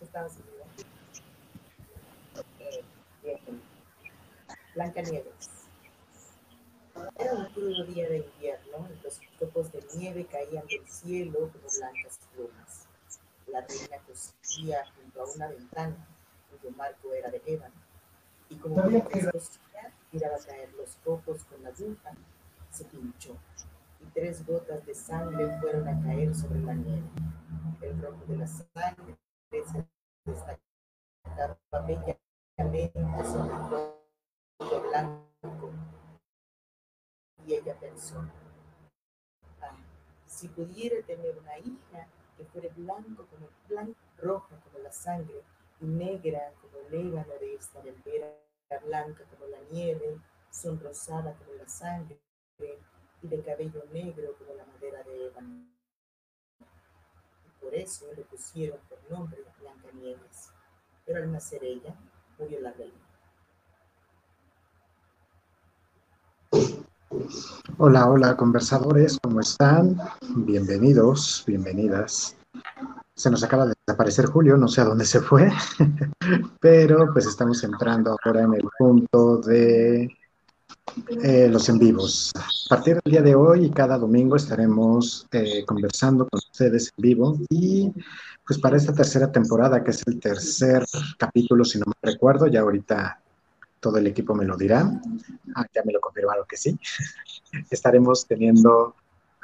Estamos en vivo. Eh, bien. Blanca Nieves. Era un crudo día de invierno y los copos de nieve caían del cielo como blancas plumas. La reina cosía junto a una ventana cuyo marco era de ébano y como mientras cosía tiraba a caer los copos con la aguja, se pinchó y tres gotas de sangre fueron a caer sobre la nieve. El rojo de la sangre el y ella pensó, ah, si pudiera tener una hija que fuera blanco como blanco, roja como la sangre y negra como el ébano de esta mentira, blanca como la nieve, sonrosada como la sangre y de cabello negro como la madera de ébano. Por eso le pusieron por nombre Blanca Nieves. Pero al nacer ella, murió la. Hola, hola conversadores, ¿cómo están? Bienvenidos, bienvenidas. Se nos acaba de desaparecer Julio, no sé a dónde se fue, pero pues estamos entrando ahora en el punto de eh, los en vivos. A partir del día de hoy y cada domingo estaremos eh, conversando con ustedes en vivo y pues para esta tercera temporada, que es el tercer capítulo, si no me recuerdo, ya ahorita todo el equipo me lo dirá, ah, ya me lo confirmaron que sí, estaremos teniendo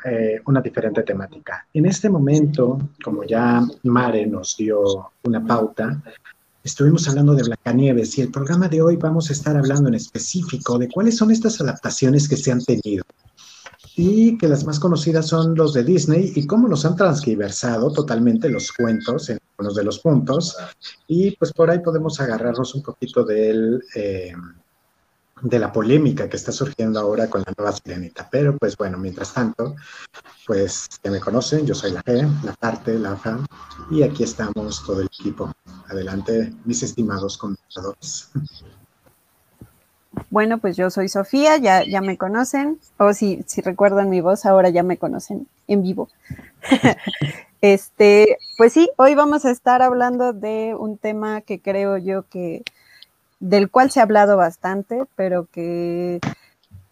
eh, una diferente temática. En este momento, como ya Mare nos dio una pauta, estuvimos hablando de Blancanieves y el programa de hoy vamos a estar hablando en específico de cuáles son estas adaptaciones que se han tenido y que las más conocidas son los de Disney y cómo nos han transgiversado totalmente los cuentos en algunos de los puntos. Y pues por ahí podemos agarrarnos un poquito del, eh, de la polémica que está surgiendo ahora con la nueva sirenita. Pero pues bueno, mientras tanto, pues que me conocen, yo soy la G, la parte, la FA, y aquí estamos todo el equipo. Adelante, mis estimados conversadores. Bueno, pues yo soy Sofía, ya, ya me conocen, o si, si recuerdan mi voz, ahora ya me conocen en vivo. este, pues sí, hoy vamos a estar hablando de un tema que creo yo que, del cual se ha hablado bastante, pero que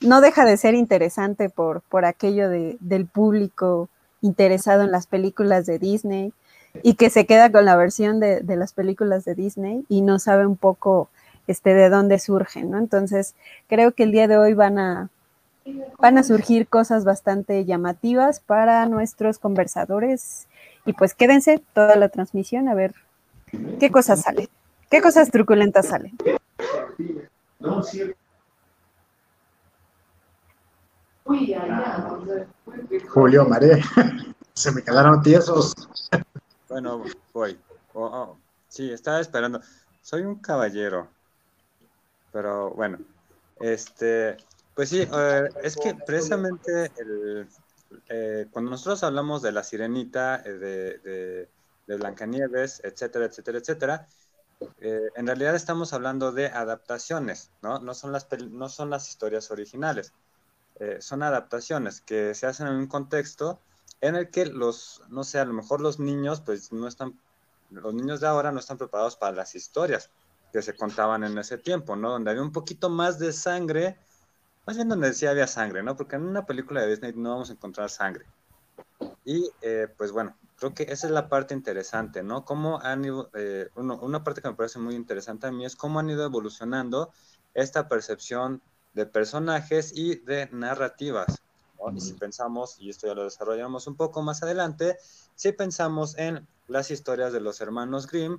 no deja de ser interesante por, por aquello de, del público interesado en las películas de Disney y que se queda con la versión de, de las películas de Disney y no sabe un poco este, de dónde surgen, ¿no? Entonces, creo que el día de hoy van a, van a surgir cosas bastante llamativas para nuestros conversadores. Y pues quédense toda la transmisión a ver qué cosas salen, qué cosas truculentas salen. Julio, María, se me quedaron tiesos. Bueno, voy. Oh, oh. Sí, estaba esperando. Soy un caballero. Pero bueno, este, pues sí, es que precisamente eh, cuando nosotros hablamos de la sirenita, eh, de, de, Blancanieves, etcétera, etcétera, etcétera, eh, en realidad estamos hablando de adaptaciones, ¿no? No son las, no son las historias originales, son adaptaciones que se hacen en un contexto en el que los, no sé, a lo mejor los niños, pues no están, los niños de ahora no están preparados para las historias que se contaban en ese tiempo, ¿no? Donde había un poquito más de sangre, más bien donde decía había sangre, ¿no? Porque en una película de Disney no vamos a encontrar sangre. Y eh, pues bueno, creo que esa es la parte interesante, ¿no? Cómo han ido, eh, una parte que me parece muy interesante a mí es cómo han ido evolucionando esta percepción de personajes y de narrativas. ¿no? Y si pensamos, y esto ya lo desarrollamos un poco más adelante, si pensamos en las historias de los hermanos Grimm,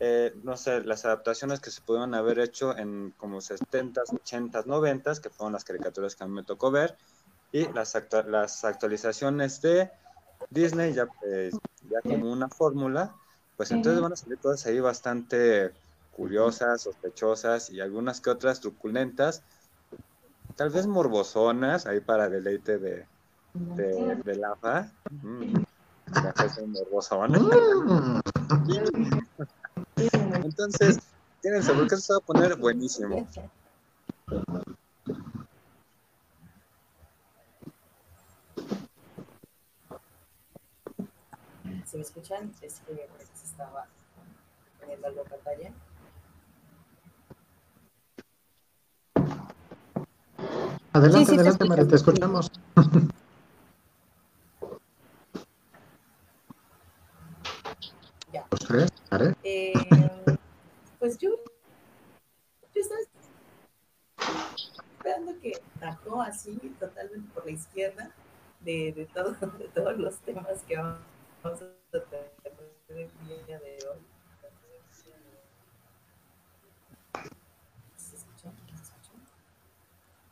eh, no sé, las adaptaciones que se pudieron haber hecho en como 70s, 80s, 90s, que fueron las caricaturas que a mí me tocó ver, y las, las actualizaciones de Disney ya, pues, ya como una fórmula, pues entonces van a salir todas ahí bastante curiosas, sospechosas y algunas que otras truculentas, tal vez morbosonas, ahí para deleite de, de, de la fa. Mm, morbosona. Entonces, tienen seguro que se va a poner buenísimo. ¿Se me escuchan? Es que se estaba poniendo algo en pantalla. Adelante, Sí, sí, te adelante, María, te escuchamos. Ya. Los tres, ¿vale? Eh, pues yo, yo estaba esperando que bajó así totalmente por la izquierda de, de, todo- de todos los temas que vamos a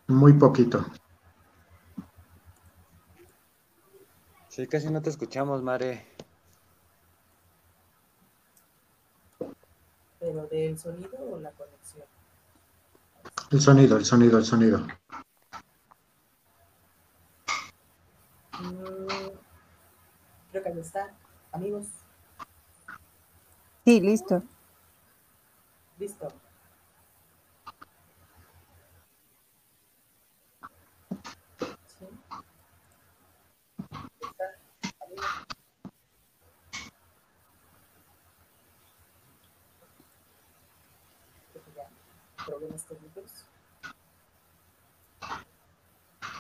Muy poquito. Sí, casi no te escuchamos, Mare. ¿Pero del sonido o la conexión? El sonido, el sonido, el sonido. Mm, creo que ahí está. Amigos, Sí, listo. listo. Sí.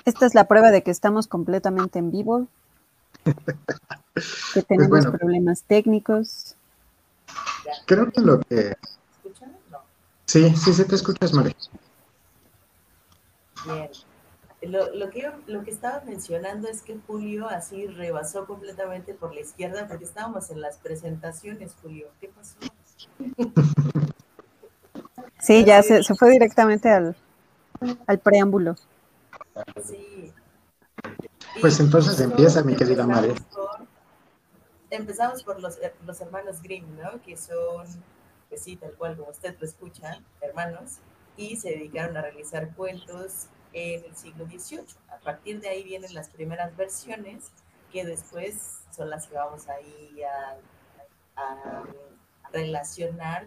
Esta es la prueba de que estamos completamente en vivo. Que tenemos bueno. problemas técnicos. Ya. Creo que lo que... ¿Escuchan? No. Sí, sí, sí te escuchas, María. Bien. Lo, lo, que, lo que estaba mencionando es que Julio así rebasó completamente por la izquierda porque estábamos en las presentaciones, Julio. ¿Qué pasó? Sí, ya se, se fue directamente al, al preámbulo. Sí. Pues entonces empieza, mi querida empezamos Mare. Empezamos por los, eh, los hermanos Grimm, ¿no? Que son, pues sí, tal cual como usted lo escucha, hermanos, y se dedicaron a realizar cuentos en el siglo XVIII. A partir de ahí vienen las primeras versiones, que después son las que vamos ahí a, a relacionar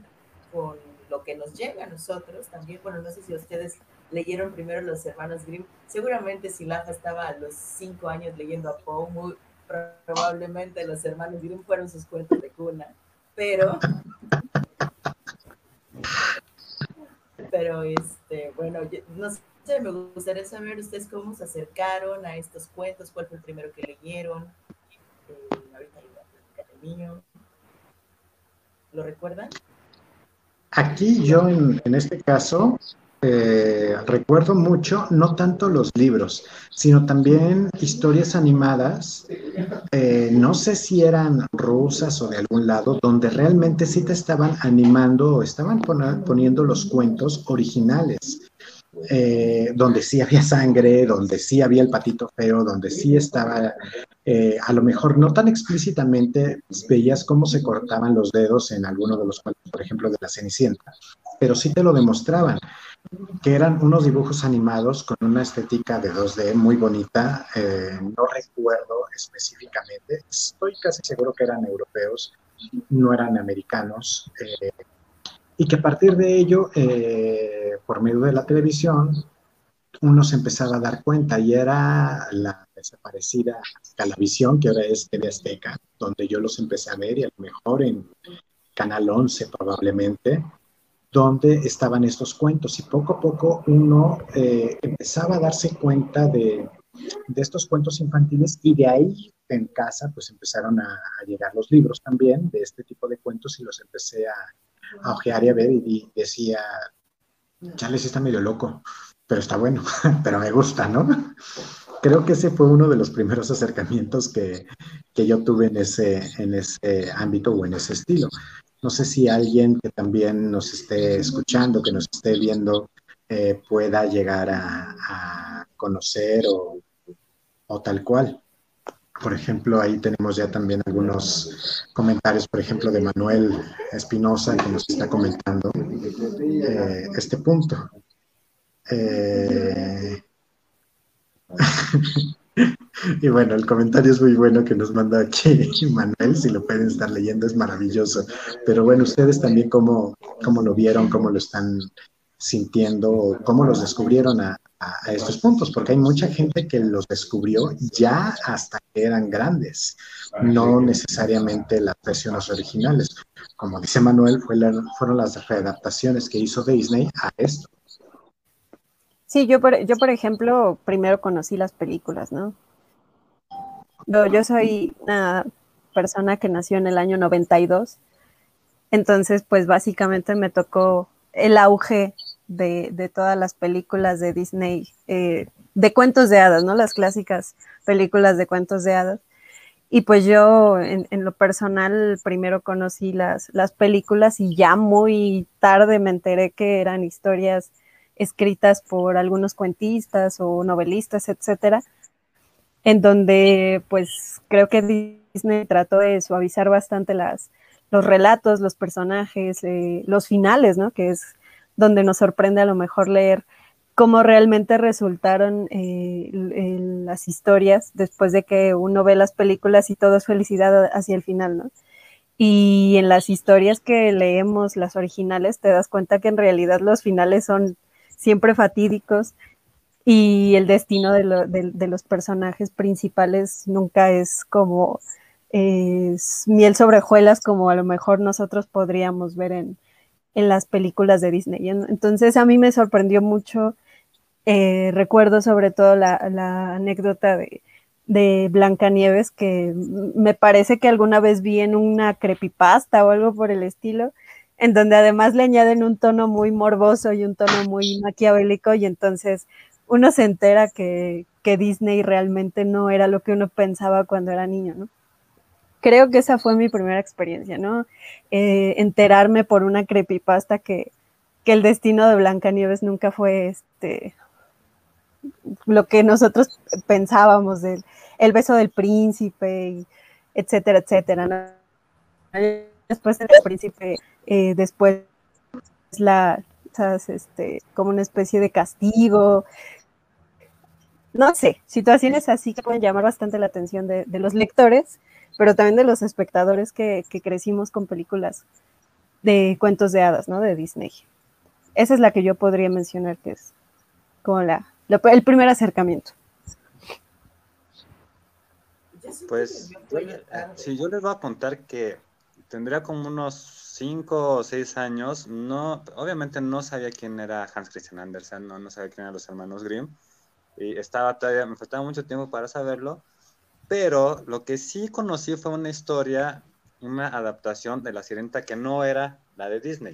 con lo que nos llega a nosotros también. Bueno, no sé si ustedes leyeron primero los hermanos Grimm. Seguramente si Lafa estaba a los cinco años leyendo a Poe, muy probablemente los hermanos Grimm fueron sus cuentos de cuna. Pero, pero este, bueno, no sé, me gustaría saber ustedes cómo se acercaron a estos cuentos, cuál fue el primero que leyeron. Eh, ahorita. ¿Lo recuerdan? Aquí yo en, en este caso eh, recuerdo mucho, no tanto los libros, sino también historias animadas, eh, no sé si eran rusas o de algún lado, donde realmente sí te estaban animando o estaban pon- poniendo los cuentos originales. eh, donde sí había sangre, donde sí había el patito feo, donde sí estaba, a lo mejor no tan explícitamente, veías cómo se cortaban los dedos en alguno de los cuentos, por ejemplo, de la Cenicienta, pero sí te lo demostraban, que eran unos dibujos animados con una estética de 2D muy bonita, eh, no recuerdo específicamente, estoy casi seguro que eran europeos, no eran americanos, eh, y que a partir de ello, eh, por medio de la televisión, uno se empezaba a dar cuenta y era la desaparecida Calavisión, que ahora es TV Azteca, donde yo los empecé a ver y a lo mejor en Canal 11 probablemente, donde estaban estos cuentos y poco a poco uno eh, empezaba a darse cuenta de, de estos cuentos infantiles y de ahí en casa pues empezaron a, llegar los libros también de este tipo de cuentos y los empecé a, a ojear y a ver y, y decía, Charles está medio loco, pero está bueno, pero me gusta, ¿no? Creo que ese fue uno de los primeros acercamientos que, que yo tuve en ese, en ese ámbito o en ese estilo. No sé si alguien que también nos esté escuchando, que nos esté viendo, eh, pueda llegar a, conocer o, o tal cual. Por ejemplo, ahí tenemos ya también algunos comentarios, por ejemplo, de Manuel Espinosa, que nos está comentando eh, este punto. Eh, y bueno, el comentario es muy bueno que nos manda aquí Manuel, si lo pueden estar leyendo, es maravilloso. Pero bueno, ustedes también cómo, cómo lo vieron, cómo lo están sintiendo, cómo los descubrieron a, a, estos puntos, porque hay mucha gente que los descubrió ya hasta que eran grandes, no necesariamente las versiones originales. Como dice Manuel, fue fueron las readaptaciones que hizo Disney a esto. Sí, yo por, yo por ejemplo, primero conocí las películas, ¿no? Yo, yo soy una persona que nació en el año 92, entonces pues básicamente me tocó el auge de, todas las películas de Disney, eh, de cuentos de hadas, ¿no? Las clásicas películas de cuentos de hadas. Y pues yo en, lo personal primero conocí las, las películas y ya muy tarde me enteré que eran historias escritas por algunos cuentistas o novelistas, etcétera, en donde pues creo que Disney trató de suavizar bastante las, los relatos, los personajes, eh, los finales, ¿no? Que es donde nos sorprende a lo mejor leer cómo realmente resultaron eh, las historias después de que uno ve las películas y todo es felicidad hacia el final, ¿no? Y en las historias que leemos, las originales, te das cuenta que en realidad los finales son siempre fatídicos y el destino de, los personajes principales nunca es como miel sobre hojuelas como a lo mejor nosotros podríamos ver en, en las películas de Disney. Entonces a mí me sorprendió mucho, eh, recuerdo sobre todo la, anécdota de, de Blancanieves, que me parece que alguna vez vi en una creepypasta o algo por el estilo, en donde además le añaden un tono muy morboso y un tono muy maquiavélico y entonces uno se entera que, que Disney realmente no era lo que uno pensaba cuando era niño, ¿no? creo que esa fue mi primera experiencia, ¿no? Eh, enterarme por una creepypasta que, que el destino de Blancanieves nunca fue este lo que nosotros pensábamos del el beso del príncipe, etcétera, etcétera. ¿no? Después el príncipe, eh, después la, este, como una especie de castigo. No sé, situaciones así que pueden llamar bastante la atención de, los lectores pero también de los espectadores que, crecimos con películas de cuentos de hadas, ¿no? De Disney. Esa es la que yo podría mencionar que es como la, el primer acercamiento. Pues si yo les voy a contar que tendría como unos 5 o 6 años, no, obviamente no sabía quién era Hans Christian Andersen, no, no sabía quién eran los hermanos Grimm, y estaba todavía, me faltaba mucho tiempo para saberlo, pero lo que sí conocí fue una historia, una adaptación de La Sirenita que no era la de Disney.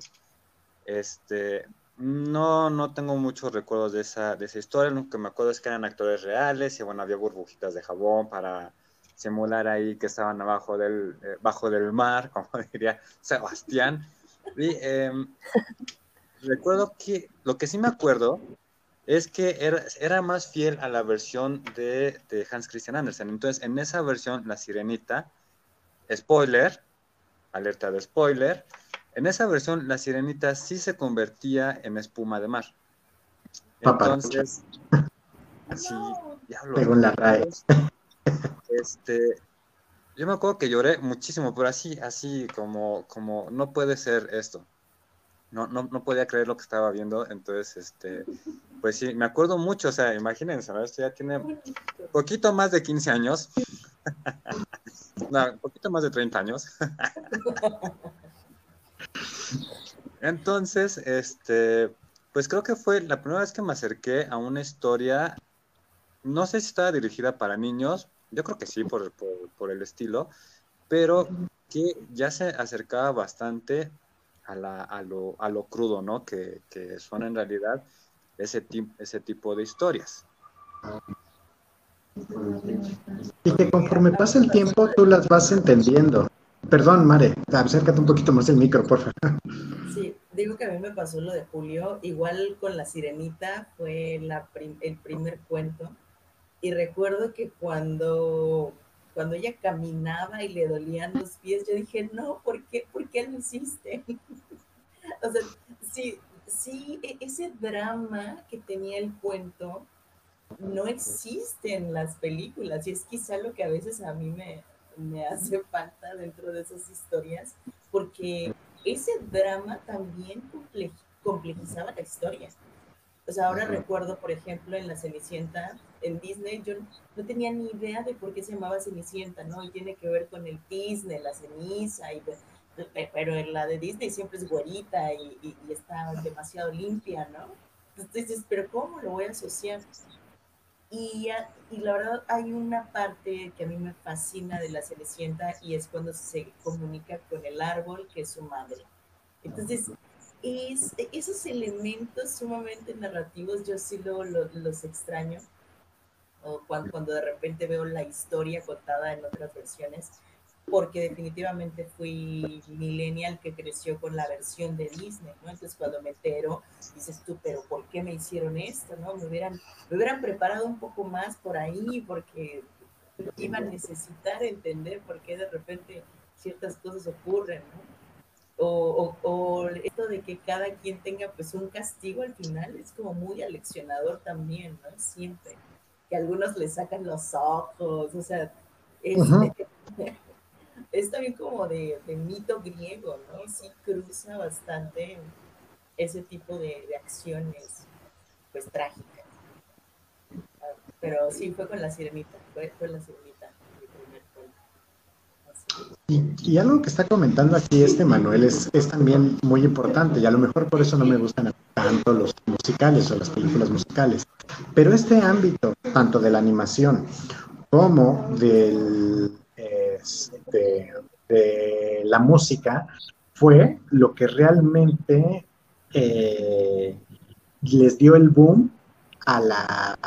Este, no, no tengo muchos recuerdos de esa, de esa historia. Lo que me acuerdo es que eran actores reales y bueno, había burbujitas de jabón para simular ahí que estaban abajo del, eh, bajo del mar, como diría Sebastián. Y em, recuerdo que lo que sí me acuerdo es que era, más fiel a la versión de, Hans Christian Andersen. Entonces, en esa versión, La Sirenita, spoiler, alerta de spoiler, en esa versión La Sirenita sí se convertía en espuma de mar. Entonces, así, en la raíz. Este, yo me acuerdo que lloré muchísimo, pero así, así como, como no puede ser esto. No, no, no podía creer lo que estaba viendo, entonces, este, pues sí, me acuerdo mucho, o sea, imagínense. Esto ya tiene poquito más de 15 años. no, poquito más de 30 años. Entonces, este, pues creo que fue la primera vez que me acerqué a una historia, no sé si estaba dirigida para niños, yo creo que sí, por, por, el estilo, pero que ya se acercaba bastante a, la, a, lo, a lo crudo, ¿no? Que, que son en realidad ese, ese tipo de historias. Y que conforme pasa el tiempo tú las vas entendiendo. Perdón, Mare, acércate un poquito más el micro, por favor. Sí, digo que a mí me pasó lo de Julio, igual con la sirenita fue la el primer cuento. Y recuerdo que cuando, cuando ella caminaba y le dolían los pies, yo dije, no, ¿por qué, ¿Por qué lo hiciste? o sea, sí, sí, e-, ese drama que tenía el cuento no existe en las películas y es quizá lo que a veces a mí me, hace falta dentro de esas historias, porque ese drama también complejizaba la historia. O sea, ahora recuerdo, por ejemplo, en la Cenicienta, en Disney, yo no tenía ni idea de por qué se llamaba Cenicienta, ¿no? Y tiene que ver con el Disney, la ceniza, y, pero en la de Disney siempre es güerita y, y, está demasiado limpia, ¿no? Entonces, pero ¿cómo lo voy a asociar? Y, y, la verdad hay una parte que a mí me fascina de la Cenicienta y es cuando se comunica con el árbol que es su madre. Entonces, es, esos elementos sumamente narrativos yo sí lo, los extraño. O cuando, cuando de repente veo la historia contada en otras versiones, porque definitivamente fui millennial que creció con la versión de Disney, ¿no? Entonces cuando me entero, dices tú, pero ¿por qué me hicieron esto, no? Me hubieran, me hubieran preparado un poco más por ahí, porque iba a necesitar entender por qué de repente ciertas cosas ocurren, ¿no? O, o, esto de que cada quien tenga pues un castigo al final es como muy aleccionador también, ¿no? Siempre. Que algunos le sacan los ojos, o sea, es, es también como de, mito griego, ¿no? Sí cruza bastante ese tipo de, acciones, pues trágicas. Pero sí, fue con la sirenita, fue con la sirenita, Y, algo que está comentando aquí este Manuel es, es también muy importante, y a lo mejor por eso no me gustan tanto los musicales o las películas musicales. Pero este ámbito, tanto de la animación como del este, de, la música fue lo que realmente eh, les dio el boom a, la,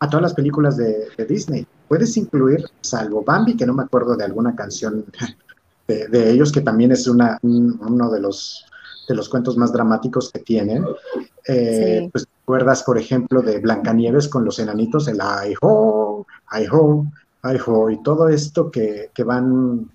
a todas las películas de, Disney. Puedes incluir, salvo Bambi, que no me acuerdo de alguna canción de, ellos, que también es una, uno de los, de los cuentos más dramáticos que tienen. Eh, pues recuerdas, por ejemplo, de Blancanieves con los enanitos, el ay ho, ay ho, y todo esto que, van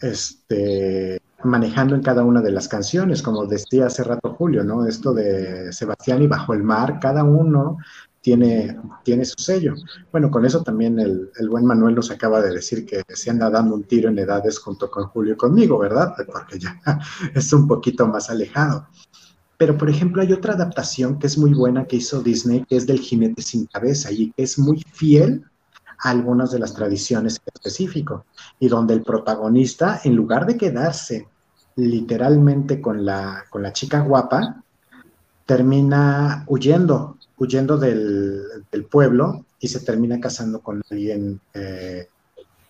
este, manejando en cada una de las canciones, como decía hace rato Julio, ¿no? Esto de Sebastián y Bajo el Mar, cada uno tiene, tiene su sello. Bueno, con eso también el, buen Manuel nos acaba de decir que se anda dando un tiro en edades junto con Julio y conmigo, ¿verdad? Porque ya es un poquito más alejado. Pero, por ejemplo, hay otra adaptación que es muy buena que hizo Disney, que es del jinete sin cabeza y que es muy fiel algunas de las tradiciones específicas y donde el protagonista, en lugar de quedarse literalmente con la, con la chica guapa, termina huyendo, huyendo del, pueblo y se termina casando con alguien eh,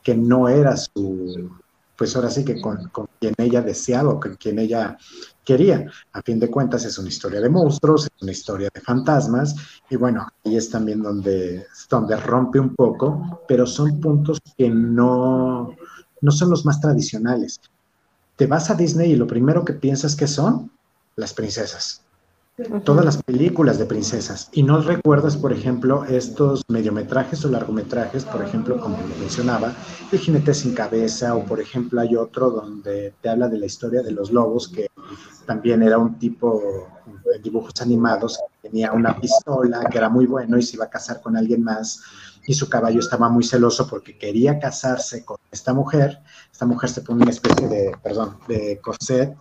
que no era su, pues ahora sí que con, quien ella deseaba o con quien ella quería. A fin de cuentas es una historia de monstruos, es una historia de fantasmas y bueno, ahí es también donde, donde rompe un poco, pero son puntos que no, no son los más tradicionales. Te vas a Disney y lo primero que piensas que son las princesas todas las películas de princesas. Y no recuerdas, por ejemplo, estos mediometrajes o largometrajes, por ejemplo, como lo mencionaba, El jinete sin cabeza, o por ejemplo hay otro donde te habla de la historia de los lobos, que también era un tipo de dibujos animados, tenía una pistola, que era muy bueno y se iba a casar con alguien más. Y su caballo estaba muy celoso porque quería casarse con esta mujer. Esta mujer se pone una especie de, perdón, de corset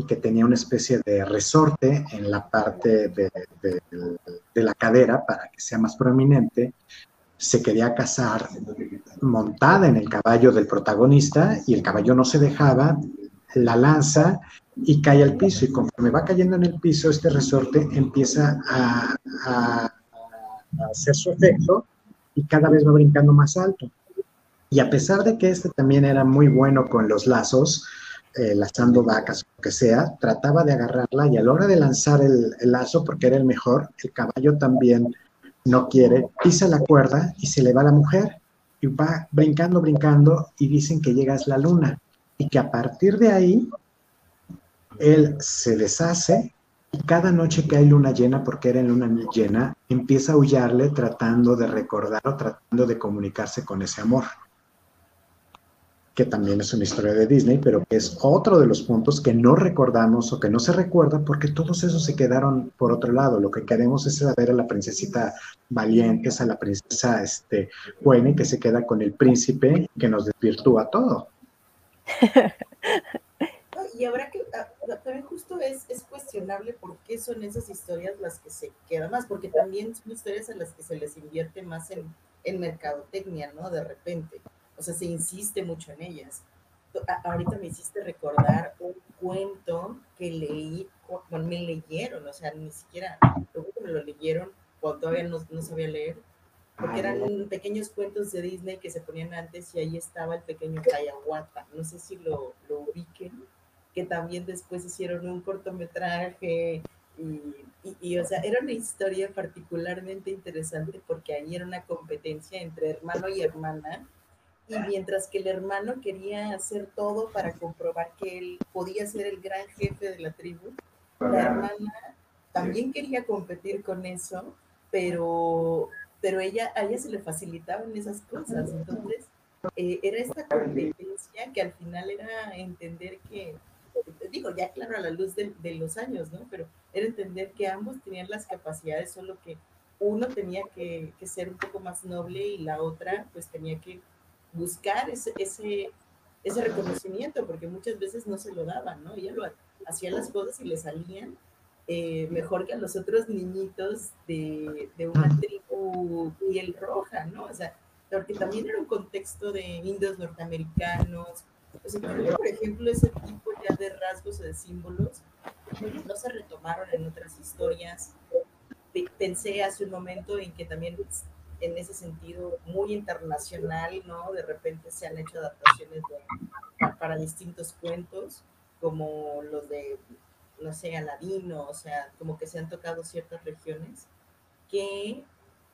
y que tenía una especie de resorte en la parte de, la cadera para que sea más prominente, se quería casar montada en el caballo del protagonista y el caballo no se dejaba, la lanza y cae al piso y conforme va cayendo en el piso este resorte empieza a, a hacer su efecto y cada vez va brincando más alto. Y a pesar de que este también era muy bueno con los lazos, eh, lazando vacas, que sea, trataba de agarrarla y a la hora de lanzar el, lazo, porque era el mejor, el caballo también no quiere, pisa la cuerda y se le va la mujer y va brincando, brincando y dicen que llega a la luna y que a partir de ahí él se deshace y cada noche que hay luna llena, porque era en luna llena, empieza a aullarle tratando de recordar o tratando de comunicarse con ese amor que también es una historia de Disney, pero que es otro de los puntos que no recordamos o que no se recuerda porque todos esos se quedaron por otro lado. Lo que queremos es saber a la princesita valiente, es a la princesa este, buena que se queda con el príncipe que nos desvirtúa todo. y habrá que, ah, también justo es, es cuestionable por qué son esas historias las que se quedan más, porque también son historias a las que se les invierte más en, en mercadotecnia, ¿no? De repente, o sea, se insiste mucho en ellas. ahorita me hiciste recordar un cuento que leí, bueno, me leyeron, o sea, ni siquiera, me lo leyeron cuando todavía no, no sabía leer, porque eran pequeños cuentos de Disney que se ponían antes y ahí estaba el pequeño Kayahuata. No sé si lo, lo ubiquen, que también después hicieron un cortometraje y, y, o sea, era una historia particularmente interesante porque ahí era una competencia entre hermano y hermana y mientras que el hermano quería hacer todo para comprobar que él podía ser el gran jefe de la tribu, la hermana también quería competir con eso, pero pero ella, a ella se le facilitaban esas cosas. Entonces, eh, era esta competencia que al final era entender que, digo, ya claro, a la luz de, los años, ¿no? Pero era entender que ambos tenían las capacidades, solo que uno tenía que, ser un poco más noble y la otra pues tenía que buscar ese, ese, ese reconocimiento, porque muchas veces no se lo daban, ¿no? Ella lo hacía las cosas y le salían eh, mejor que a los otros niñitos de, de, una tribu piel roja, ¿no? O sea, porque también era un contexto de indios norteamericanos. O sea, por ejemplo, ese tipo ya de rasgos o de símbolos no se retomaron en otras historias. Pensé hace un momento en que también en ese sentido muy internacional, ¿no? De repente se han hecho adaptaciones para distintos cuentos, como los de no sé, Aladino, o sea, como que se han tocado ciertas regiones que,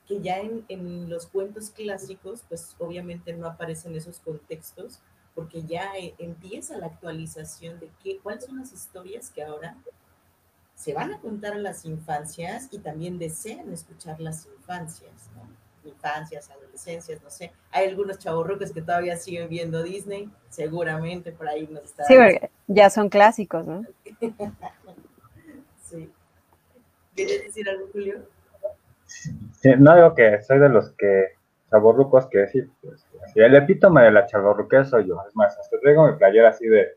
que ya en, en, los cuentos clásicos, pues obviamente no aparecen esos contextos, porque ya e, empieza la actualización de qué, cuáles son las historias que ahora se van a contar a las infancias y también desean escuchar las infancias, ¿no? Infancias, adolescencias, no sé. Hay algunos chavorrucos que todavía siguen viendo Disney, seguramente por ahí nos está. Sí, ya son clásicos, ¿no? sí. ¿Quieres decir algo, Julio? Sí, no digo que soy de los que chavorrucos que sí, pues, el epítome de la chavorruquera soy yo. Es más, hasta traigo mi playera así de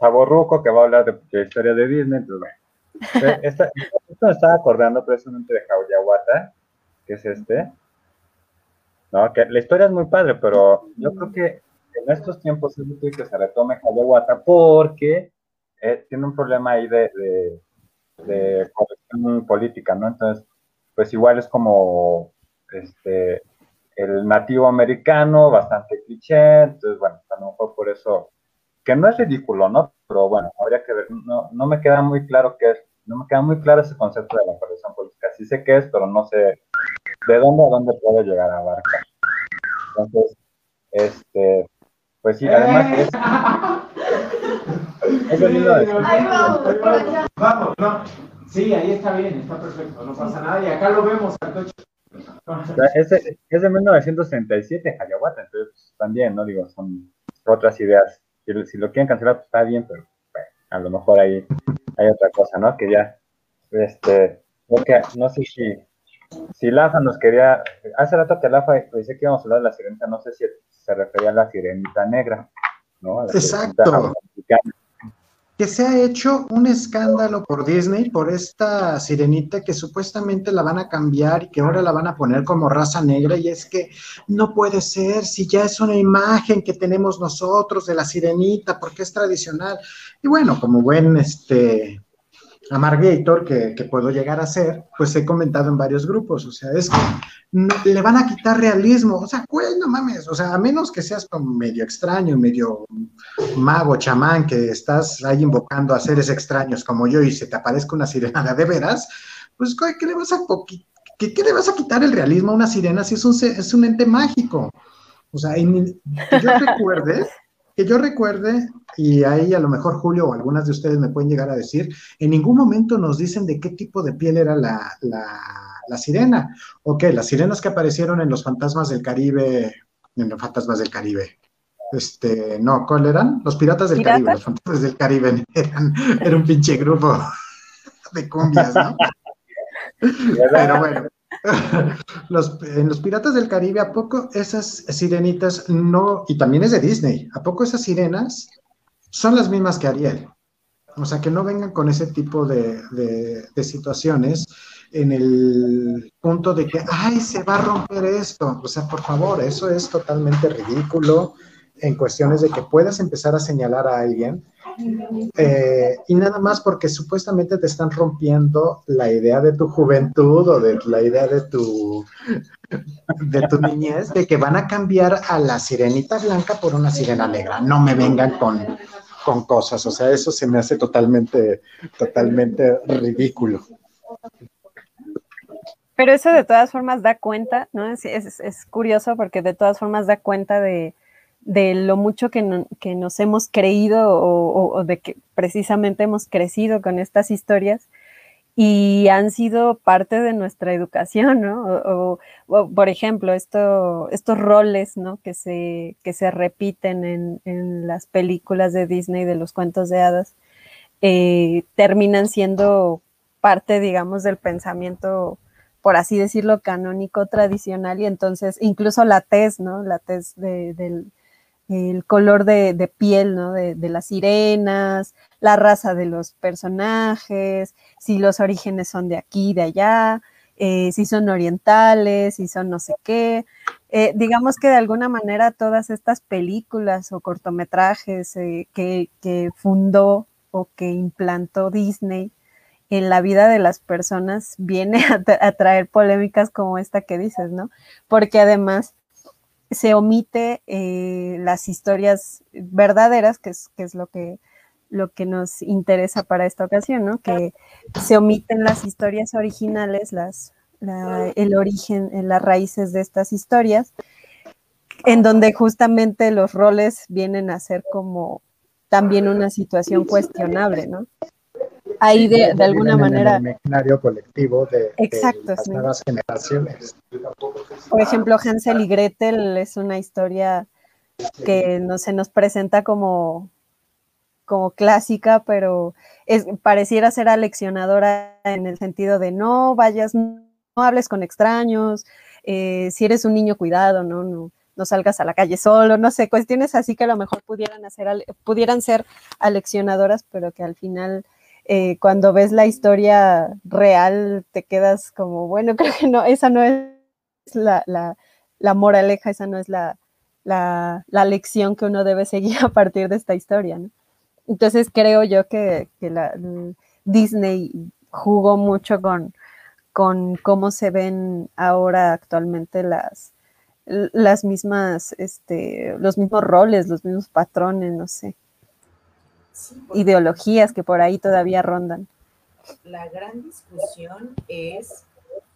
chavorruco que va a hablar de, la historia de Disney. Entonces, bueno. Esta, esto me estaba acordando precisamente de Jauyahuata, que es este. No, que la historia es muy padre, pero yo creo que en estos tiempos es útil que se retome Jauyahuata porque eh, tiene un problema ahí de, de, corrección política, ¿no? Entonces, pues igual es como este, el nativo americano, bastante cliché, entonces, bueno, a lo mejor por eso, que no es ridículo, ¿no? Pero bueno, habría que ver, no, no me queda muy claro qué es, no me queda muy claro ese concepto de la corrección política, sí sé qué es, pero no sé de dónde a dónde puede llegar a abarcar. Entonces, este, pues sí, además es, Vamos, no. Sí, ahí está bien, está perfecto, no pasa nada. Y acá lo vemos al coche. Es, es de 1967, Hayahuata, entonces pues, también, ¿no? Digo, son otras ideas. Si, lo quieren cancelar, pues está bien, pero a lo mejor ahí hay otra cosa, ¿no? Que ya, este, que, no sé si, si Lafa nos quería, hace rato que Lafa dice que íbamos a hablar de la sirenita, no sé si se refería a la sirenita negra, ¿no? Exacto que se ha hecho un escándalo por Disney, por esta sirenita que supuestamente la van a cambiar y que ahora la van a poner como raza negra y es que no puede ser si ya es una imagen que tenemos nosotros de la sirenita porque es tradicional. Y bueno, como buen este Amargator que, que puedo llegar a ser, pues he comentado en varios grupos, o sea, es que le van a quitar realismo, o sea, güey, no mames, o sea, a menos que seas como medio extraño, medio mago, chamán, que estás ahí invocando a seres extraños como yo y se te aparezca una sirena de veras, pues, güey, ¿qué le vas a, qué, qué le vas a quitar el realismo a una sirena si es un, es un ente mágico? O sea, que yo recuerde, que yo recuerde, y ahí a lo mejor Julio o algunas de ustedes me pueden llegar a decir, en ningún momento nos dicen de qué tipo de piel era la, la, sirena. Ok, las sirenas que aparecieron en los fantasmas del Caribe, en los fantasmas del Caribe. Este, no, ¿cuál eran? Los piratas del Caribe, los fantasmas del Caribe eran, era un pinche grupo de cumbias, ¿no? Pero bueno, en los Piratas del Caribe, ¿a poco esas sirenitas no, y también es de Disney, ¿a poco esas sirenas son las mismas que Ariel? O sea, que no vengan con ese tipo de, de, situaciones en el punto de que, ay, se va a romper esto. O sea, por favor, eso es totalmente ridículo en cuestiones de que puedas empezar a señalar a alguien eh, y nada más porque supuestamente te están rompiendo la idea de tu juventud o de la idea de tu de tu niñez de que van a cambiar a la sirenita blanca por una sirena negra. No me vengan con, con cosas, o sea, eso se me hace totalmente, totalmente ridículo. Pero eso de todas formas da cuenta, ¿no? Es, es curioso porque de todas formas da cuenta de, de lo mucho que, nos hemos creído o, de que precisamente hemos crecido con estas historias y han sido parte de nuestra educación, ¿no? O, por ejemplo, esto, estos roles, ¿no? Que se, que se repiten en, las películas de Disney de los cuentos de hadas, eh, terminan siendo parte, digamos, del pensamiento por así decirlo, canónico tradicional y entonces incluso la tez, ¿no? La tez del, el color de, piel, ¿no? De, las sirenas, la raza de los personajes, si los orígenes son de aquí, de allá, eh, si son orientales, si son no sé qué. Eh, digamos que de alguna manera todas estas películas o cortometrajes eh, que, fundó o que implantó Disney en la vida de las personas viene a, a traer polémicas como esta que dices, ¿no? Porque además se omite eh, las historias verdaderas, que es, que es lo, que, lo que nos interesa para esta ocasión, ¿no? Que se omiten las historias originales, las, el origen, las raíces de estas historias, en donde justamente los roles vienen a ser como también una situación cuestionable, ¿no? Ahí de, alguna manera. el imaginario colectivo de, Exacto, las generaciones. Por ejemplo, Hansel y Gretel es una historia que no se nos presenta como, como clásica, pero es, pareciera ser aleccionadora en el sentido de no vayas, no hables con extraños, eh, si eres un niño cuidado, ¿no? no no salgas a la calle solo, no sé, cuestiones así que a lo mejor pudieran hacer, pudieran ser aleccionadoras, pero que al final eh, cuando ves la historia real te quedas como, bueno, creo que no, esa no es la, moraleja, esa no es la, lección que uno debe seguir a partir de esta historia. Entonces creo yo que, la, Disney jugó mucho con, con cómo se ven ahora actualmente las, las mismas, este, los mismos roles, los mismos patrones, no sé ideologías que por ahí todavía rondan. La gran discusión es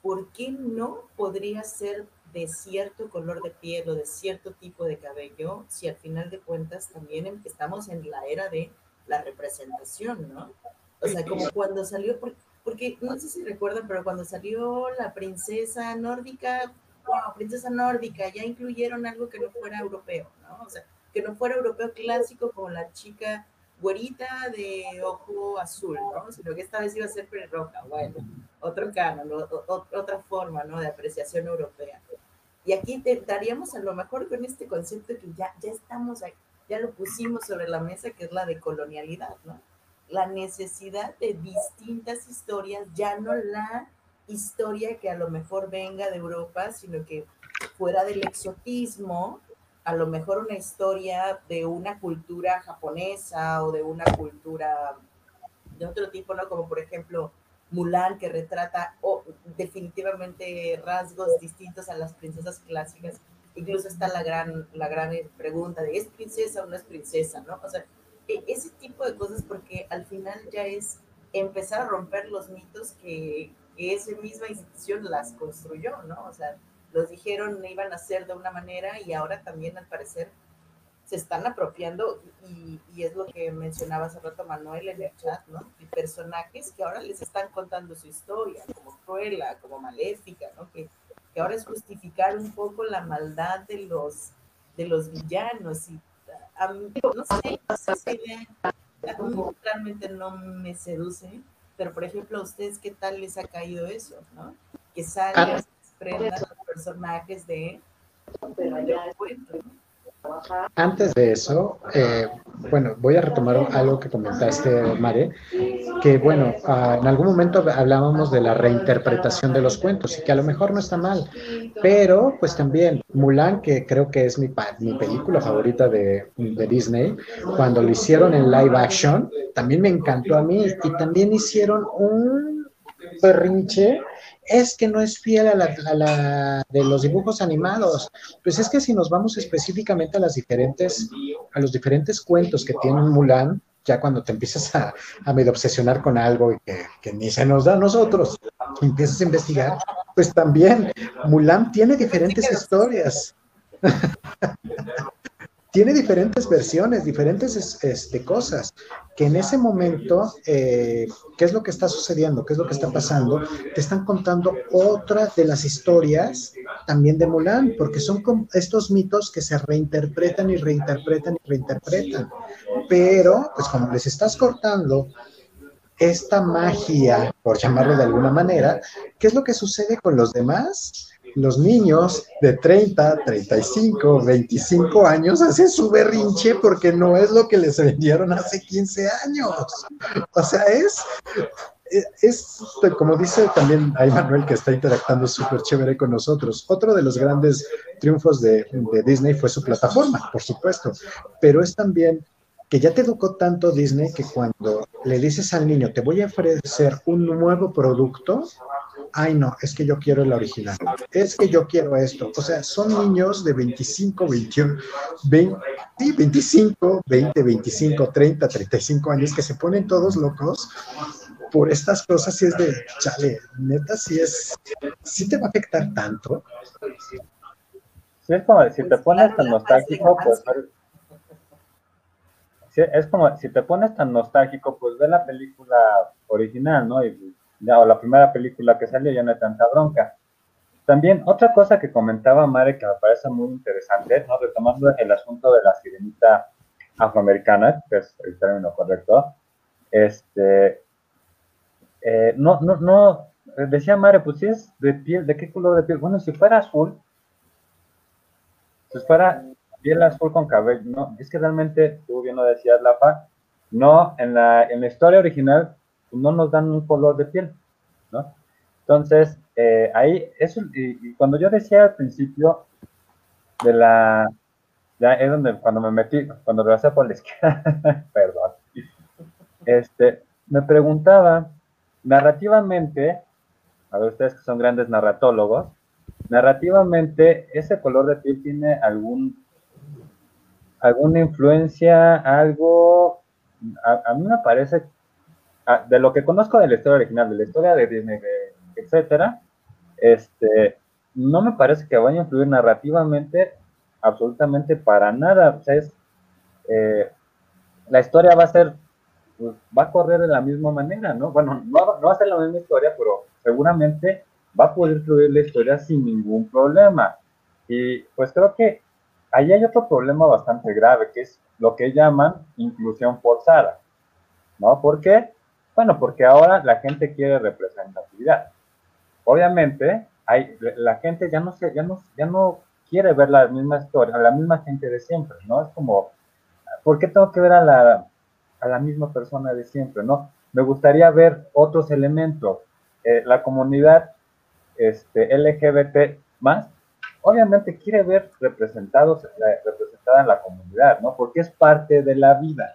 por qué no podría ser de cierto color de piel o de cierto tipo de cabello si al final de cuentas también em, estamos en la era de la representación, ¿no? O sea, como cuando salió, porque no sé si recuerdan, pero cuando salió la princesa nórdica, wow, princesa nórdica, ya incluyeron algo que no fuera europeo, ¿no? O sea, que no fuera europeo clásico como la chica güerita de ojo azul, ¿no? Sino que esta vez iba a ser pelirroja, bueno, otro canon, otra forma, ¿no? De apreciación europea. Y aquí intentaríamos a lo mejor con este concepto que ya, ya estamos, ya lo pusimos sobre la mesa, que es la de colonialidad, ¿no? La necesidad de distintas historias, ya no la historia que a lo mejor venga de Europa, sino que fuera del exotismo, a lo mejor una historia de una cultura japonesa o de una cultura de otro tipo, ¿no? Como por ejemplo Mulan, que retrata definitivamente rasgos distintos a las princesas clásicas. Incluso está la gran, la gran pregunta de, ¿es princesa o no es princesa? ¿no? O sea, e, ese tipo de cosas porque al final ya es empezar a romper los mitos que, que esa misma institución las construyó, ¿no? O sea, los dijeron iban a ser de una manera y ahora también al parecer se están apropiando y, es lo que mencionaba hace rato Manuel en el chat, ¿no? Y personajes que ahora les están contando su historia, como Cruella, como Maléfica, ¿no? Que, que ahora es justificar un poco la maldad de los, de los villanos y a mí, no sé, esa idea realmente no me seduce, pero por ejemplo a ustedes qué tal les ha caído eso, ¿no? Que salgan prendas los personajes de, Antes de eso, eh, bueno, voy a retomar algo que comentaste, Mare, que bueno, ah, en algún momento hablábamos de la reinterpretación de los cuentos y que a lo mejor no está mal, pero pues también Mulan, que creo que es mi, mi película favorita de, de Disney, cuando lo hicieron en live action, también me encantó a mí y también hicieron un berrinche es que no es fiel a la, de los dibujos animados. Pues es que si nos vamos específicamente a las diferentes, a los diferentes cuentos que tiene Mulan, ya cuando te empiezas a, a medio obsesionar con algo y que, que, ni se nos da a nosotros, empiezas a investigar, pues también Mulan tiene diferentes historias. tiene diferentes versiones, diferentes este, cosas, que en ese momento, eh, ¿qué es lo que está sucediendo? ¿Qué es lo que está pasando? Te están contando otra de las historias también de Mulan, porque son estos mitos que se reinterpretan y reinterpretan y reinterpretan. Pero, pues como les estás cortando esta magia, por llamarlo de alguna manera, ¿qué es lo que sucede con los demás? Los niños de 30, 35, 25 años hacen su berrinche porque no es lo que les vendieron hace 15 años. O sea, es, es, como dice también a Manuel que está interactuando súper chévere con nosotros. Otro de los grandes triunfos de, de Disney fue su plataforma, por supuesto, pero es también que ya te educó tanto Disney que cuando le dices al niño, te voy a ofrecer un nuevo producto, ay no, es que yo quiero el original, es que yo quiero esto. O sea, son niños de 25, 21, 20, 25, 20, 25, 30, 35 años que se ponen todos locos por estas cosas y es de, chale, neta, si es, si te va a afectar tanto. Es como si te pones tan nostálgico, pues es como si te pones tan nostálgico, pues ve la película original, ¿no? Y ya, o la primera película que salió ya no hay tanta bronca. También otra cosa que comentaba Mare que me parece muy interesante, retomando el asunto de la sirenita afroamericana, que es el término correcto, este, eh, no, no, no, decía Mare, pues si es de piel, ¿de qué color de piel? Bueno, si fuera azul, si fuera piel azul con cabello, no, es que realmente, tú bien lo decías, Lafa, no, en la, en la historia original no nos dan un color de piel, ¿no? Entonces, eh, ahí, eso, y, cuando yo decía al principio de la, ya es donde, cuando me metí, cuando regresé por la izquierda, perdón, este, me preguntaba, narrativamente, a ver ustedes que son grandes narratólogos, narrativamente, ese color de piel tiene algún, alguna influencia, algo, a, a mí me parece de lo que conozco de la historia original, de la historia de Disney, etcétera, este, no me parece que vaya a influir narrativamente absolutamente para nada. O sea, es, eh, la historia va a ser, pues, va a correr de la misma manera, ¿no? Bueno, no, va a ser la misma historia, pero seguramente va a poder fluir la historia sin ningún problema. Y pues creo que ahí hay otro problema bastante grave, que es lo que llaman inclusión forzada, ¿no? ¿Por qué? Bueno, porque ahora la gente quiere representatividad. Obviamente, hay, la gente ya no, se, ya, no, ya no quiere ver la misma historia, la misma gente de siempre, ¿no? Es como, ¿por qué tengo que ver a la, a la misma persona de siempre, no? Me gustaría ver otros elementos. Eh, la comunidad este, LGBT más, obviamente quiere ver representados, representada en la comunidad, ¿no? Porque es parte de la vida.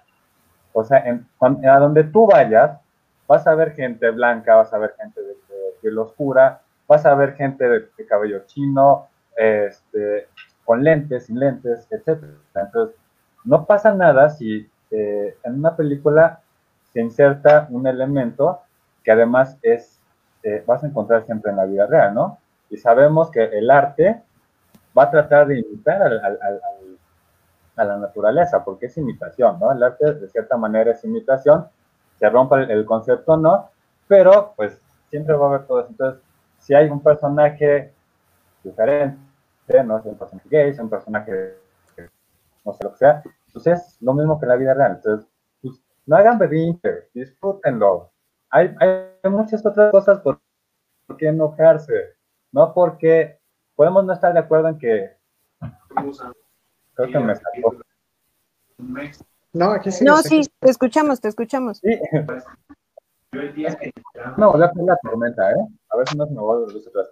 O sea, en, a donde tú vayas, vas a ver gente blanca, vas a ver gente de, piel oscura, vas a ver gente de, cabello chino, este, con lentes, sin lentes, etc. Entonces, no pasa nada si eh, en una película se inserta un elemento que además es, eh, vas a encontrar siempre en la vida real, ¿no? Y sabemos que el arte va a tratar de imitar a la naturaleza, porque es imitación, ¿no? El arte de cierta manera es imitación, se rompa el, concepto, ¿no? Pero pues siempre va a haber todo eso. Entonces, si hay un personaje diferente, no es un personaje gay, es un personaje, no sé lo que sea, pues es lo mismo que la vida real. Entonces, pues, no hagan berrinche, disfrútenlo. Hay, hay muchas otras cosas por, por qué enojarse, no porque podemos no estar de acuerdo en que creo que me sacó. No, aquí sí. No, sí, te escuchamos, te escuchamos. Sí. No, voy a hacer la tormenta, ¿eh? A ver si no se me va a volver atrás.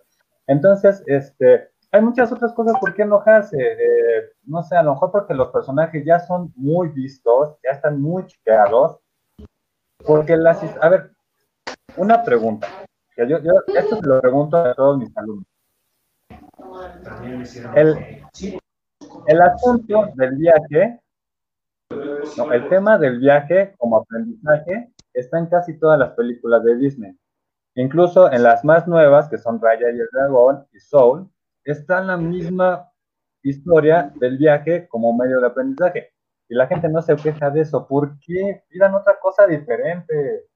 Entonces, este, hay muchas otras cosas por qué enojarse. Eh, no sé, a lo mejor porque los personajes ya son muy vistos, ya están muy chiqueados. Porque las. A ver, una pregunta. Que yo, yo, esto se lo pregunto a todos mis alumnos. El, el asunto del viaje, no, el tema del viaje como aprendizaje está en casi todas las películas de Disney. Incluso en las más nuevas, que son Raya y el Dragón y Soul, está la misma historia del viaje como medio de aprendizaje. Y la gente no se queja de eso. ¿Por qué? Pidan otra cosa diferente.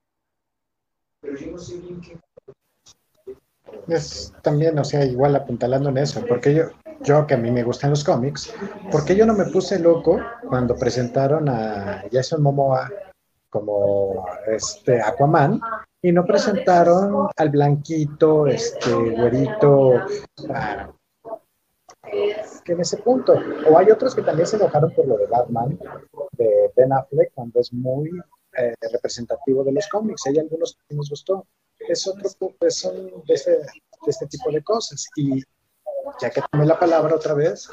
Es también, o sea, igual apuntalando en eso, porque yo, yo que a mí me gustan los cómics, porque yo no me puse loco cuando presentaron a Jason Momoa como este Aquaman y no presentaron al blanquito, este güerito, ah, que en ese punto. O hay otros que también se enojaron por lo de Batman, de Ben Affleck, cuando es muy eh, representativo de los cómics. Hay algunos que nos gustó. Es otro son de, este tipo de cosas. Y ya que tomé la palabra otra vez,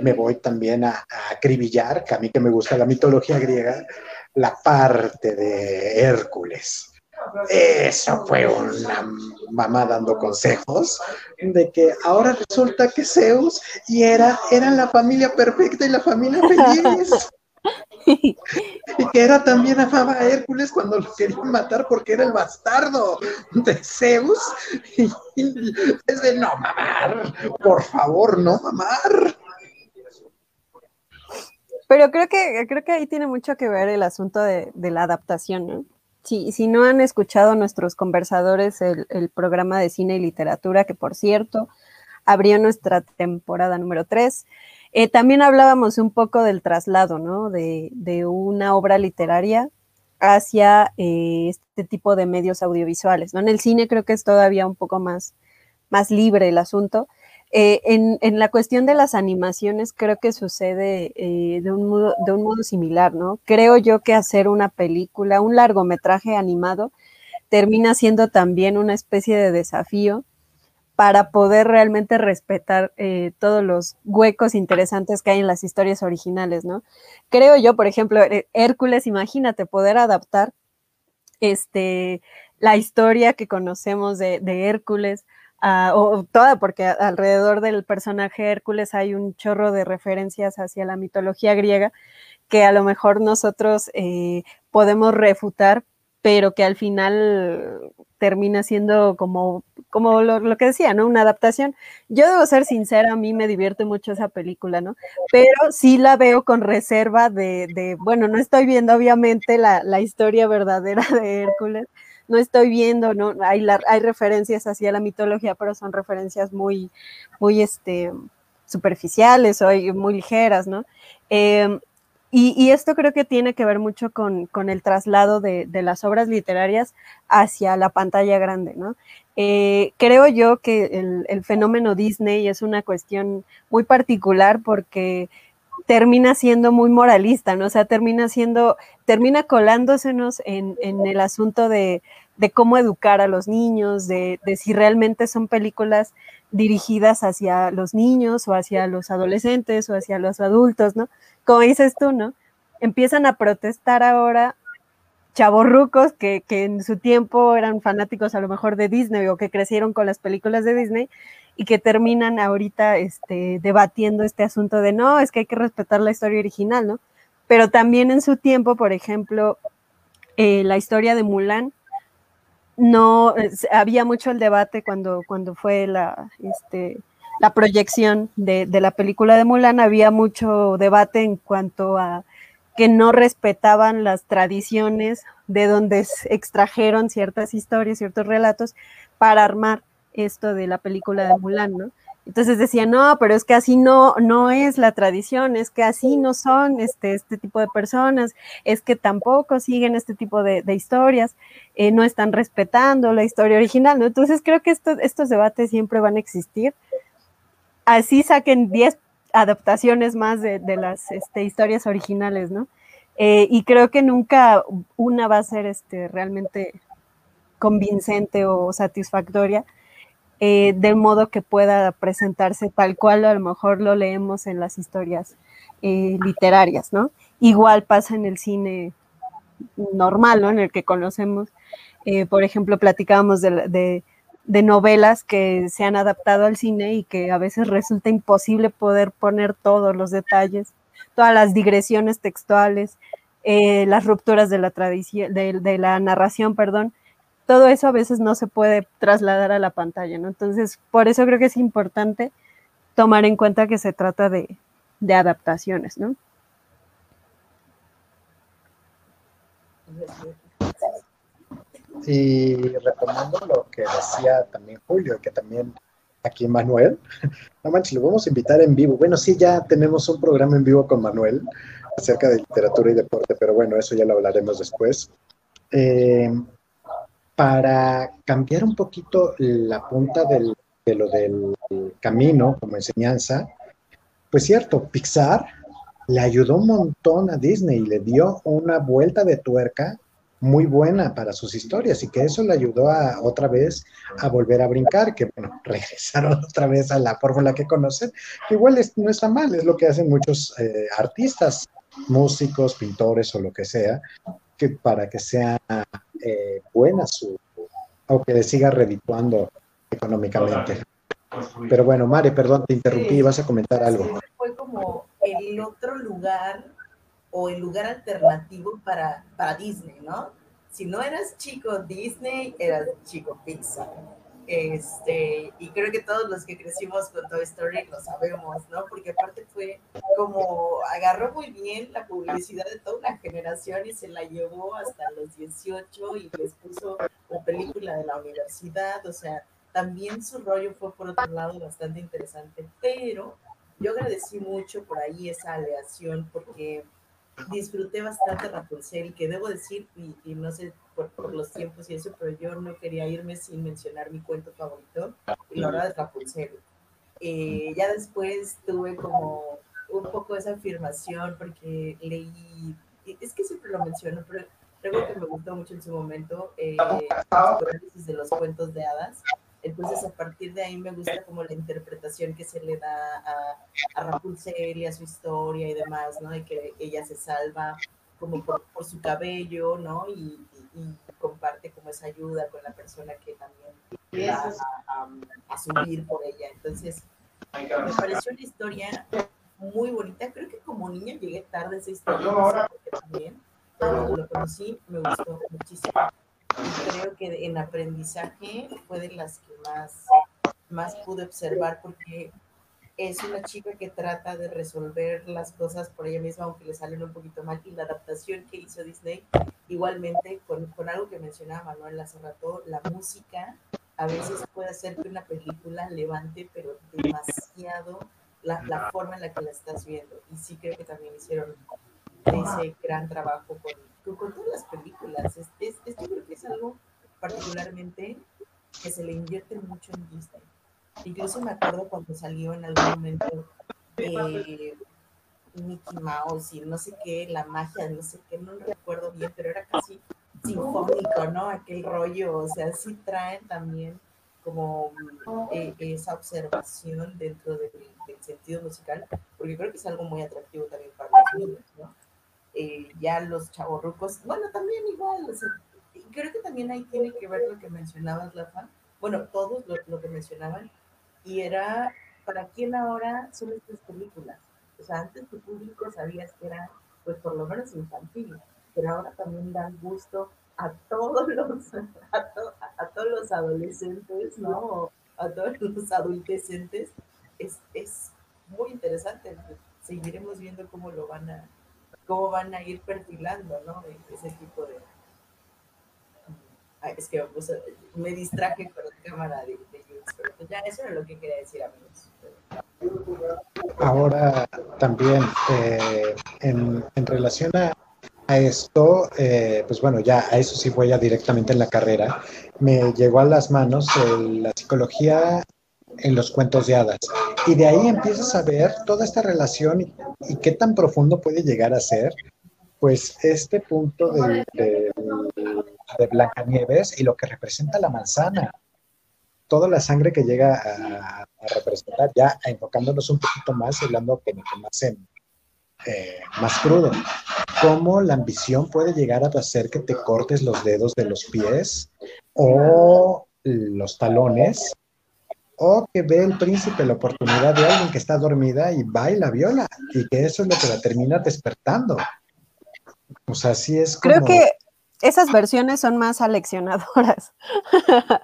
me voy también a, a acribillar, que a mí que me gusta la mitología griega, la parte de Hércules. Eso fue una mamá dando consejos de que ahora resulta que Zeus y era, eran la familia perfecta y la familia feliz. y que era también amaba a Hércules cuando lo querían matar porque era el bastardo de Zeus. Y, es de no mamar, por favor, no mamar. Pero creo que, creo que ahí tiene mucho que ver el asunto de, la adaptación, ¿no? Si, si, no han escuchado nuestros conversadores el, el, programa de cine y literatura, que por cierto abrió nuestra temporada número 3, eh, también hablábamos un poco del traslado, ¿no? De, una obra literaria hacia eh, este tipo de medios audiovisuales, ¿no? En el cine creo que es todavía un poco más, más libre el asunto, eh, en, la cuestión de las animaciones creo que sucede de, un modo, de, un modo, similar, ¿no? Creo yo que hacer una película, un largometraje animado, termina siendo también una especie de desafío para poder realmente respetar eh, todos los huecos interesantes que hay en las historias originales, ¿no? Creo yo, por ejemplo, Hércules, imagínate poder adaptar este, la historia que conocemos de, de Hércules o toda, porque alrededor del personaje Hércules hay un chorro de referencias hacia la mitología griega que a lo mejor nosotros eh, podemos refutar, pero que al final termina siendo como, como lo, que decía, ¿no? Una adaptación. Yo debo ser sincera, a mí me divierte mucho esa película, ¿no? Pero sí la veo con reserva de, de bueno, no estoy viendo obviamente la, la historia verdadera de Hércules, no estoy viendo, ¿no? Hay, la, hay referencias hacia la mitología, pero son referencias muy, muy este, superficiales o muy ligeras, ¿no? Eh, y, y, esto creo que tiene que ver mucho con, el traslado de, las obras literarias hacia la pantalla grande, ¿no? Eh, creo yo que el, fenómeno Disney es una cuestión muy particular porque termina siendo muy moralista, ¿no? O sea, termina siendo, termina colándosenos en, en el asunto de, de, cómo educar a los niños, de, de, si realmente son películas dirigidas hacia los niños o hacia los adolescentes o hacia los adultos, ¿no? Como dices tú, ¿no? Empiezan a protestar ahora chavorrucos que, que en su tiempo eran fanáticos a lo mejor de Disney o que crecieron con las películas de Disney y que terminan ahorita este, debatiendo este asunto de no, es que hay que respetar la historia original, ¿no? Pero también en su tiempo, por ejemplo, eh, la historia de Mulan, no, había mucho el debate cuando, cuando fue la, este, la proyección de, de la película de Mulan, había mucho debate en cuanto a que no respetaban las tradiciones de donde extrajeron ciertas historias, ciertos relatos para armar esto de la película de Mulan, ¿no? Entonces decía, no, pero es que así no, no es la tradición, es que así no son este, este tipo de personas, es que tampoco siguen este tipo de, historias, eh, no están respetando la historia original, ¿no? Entonces creo que esto, estos debates siempre van a existir. Así saquen 10 adaptaciones más de, las este, historias originales, ¿no? Eh, y creo que nunca una va a ser este, realmente convincente o satisfactoria, eh, de modo que pueda presentarse tal cual a lo mejor lo leemos en las historias eh, literarias, ¿no? Igual pasa en el cine normal, ¿no? En el que conocemos, por ejemplo, platicábamos de, de, novelas que se han adaptado al cine y que a veces resulta imposible poder poner todos los detalles, todas las digresiones textuales, las rupturas de la tradición, de, de la narración, perdón, todo eso a veces no se puede trasladar a la pantalla, ¿no? Entonces, por eso creo que es importante tomar en cuenta que se trata de, adaptaciones, ¿no? Y retomando lo que decía también Julio, que también aquí Manuel, no manches, lo vamos a invitar en vivo. Bueno, sí, ya tenemos un programa en vivo con Manuel acerca de literatura y deporte, pero bueno, eso ya lo hablaremos después. Eh, para cambiar un poquito la punta de lo del camino como enseñanza, pues cierto, Pixar le ayudó un montón a Disney y le dio una vuelta de tuerca muy buena para sus historias y que eso le ayudó a otra vez a volver a brincar, que bueno, regresaron otra vez a la fórmula que conocen, que igual no está mal, es lo que hacen muchos eh, artistas, músicos, pintores o lo que sea, que para que sea eh, buena su, o que le siga redituando económicamente. Pero bueno, Mare, perdón, te interrumpí, vas a comentar algo. Fue como el otro lugar o el lugar alternativo para, para Disney, ¿no? Si no eras chico Disney, eras chico Pixar. Este, y creo que todos los que crecimos con Toy Story lo sabemos, ¿no? Porque aparte fue como agarró muy bien la publicidad de toda una generación y se la llevó hasta los 18 y les puso la película de la universidad, o sea, también su rollo fue por otro lado bastante interesante, pero yo agradecí mucho por ahí esa aleación porque disfruté bastante Rapunzel, que debo decir, y, no sé por, los tiempos y eso, pero yo no quería irme sin mencionar mi cuento favorito, y la verdad es Rapunzel. Eh, ya después tuve como un poco esa afirmación porque leí, es que siempre lo menciono, pero algo que me gustó mucho en su momento, eh, análisis de los cuentos de hadas, entonces, a partir de ahí me gusta como la interpretación que se le da a, a Rapunzel y a su historia y demás, ¿no? De que ella se salva como por, su cabello, ¿no? Y, comparte como esa ayuda con la persona que también va a, subir por ella. Entonces, me pareció una historia muy bonita. Creo que como niña llegué tarde a esa historia, porque también cuando lo conocí me gustó muchísimo creo que en aprendizaje fue de las que más, más pude observar porque es una chica que trata de resolver las cosas por ella misma, aunque le salen un poquito mal. Y la adaptación que hizo Disney, igualmente, con, con algo que mencionaba Manuel hace rato, la música a veces puede hacer que una película levante, pero demasiado la, la forma en la que la estás viendo. Y sí creo que también hicieron ese gran trabajo con, con todas las películas. Es, creo que es algo particularmente que se le invierte mucho en Disney. Incluso me acuerdo cuando salió en algún momento eh, Mickey Mouse y no sé qué, la magia, no sé qué, no recuerdo bien, pero era casi sinfónico, ¿no? Aquel rollo, o sea, sí traen también como eh, esa observación dentro del, del, sentido musical, porque creo que es algo muy atractivo también para los niños, ¿no? Eh, ya los chavorrucos, bueno, también igual, creo que también ahí tiene que ver lo que mencionabas, Rafa, bueno, todos lo, que mencionaban, y era, ¿para quién ahora son estas películas? O sea, antes tu público sabías que era, pues por lo menos infantil, pero ahora también dan gusto a todos los, a, todos los adolescentes, ¿no? a todos los adultecentes, es, es muy interesante. Seguiremos viendo cómo lo van a, cómo van a ir perfilando, ¿no? Ese tipo de... Ay, es que me, distraje con la cámara de, de pero pues ya eso era lo que quería decir, amigos. Ahora también, eh, en, en, relación a, a esto, eh, pues bueno, ya a eso sí voy ya directamente en la carrera, me llegó a las manos la psicología en los cuentos de hadas. Y de ahí empiezas a ver toda esta relación y, qué tan profundo puede llegar a ser pues este punto de, de, de Blancanieves y lo que representa la manzana. Toda la sangre que llega a, representar, ya enfocándonos un poquito más, hablando que más en, eh, más crudo. Cómo la ambición puede llegar a hacer que te cortes los dedos de los pies o los talones, o que ve el príncipe la oportunidad de alguien que está dormida y va y la viola, y que eso es lo que la termina despertando. O sea, sí es como... Creo que esas versiones son más aleccionadoras.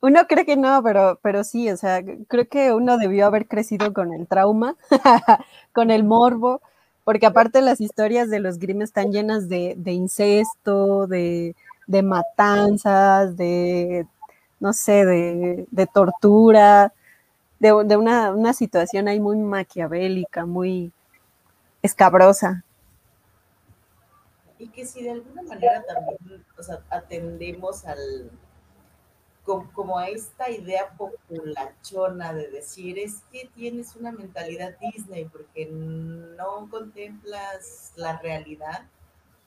uno cree que no, pero, pero sí, o sea, creo que uno debió haber crecido con el trauma, con el morbo, porque aparte las historias de los Grimm están llenas de, de incesto, de, de, matanzas, de, no sé, de, de tortura, de, una, una situación ahí muy maquiavélica, muy escabrosa y que si de alguna manera también o sea, atendemos al como, como, a esta idea populachona de decir es que tienes una mentalidad Disney porque no contemplas la realidad,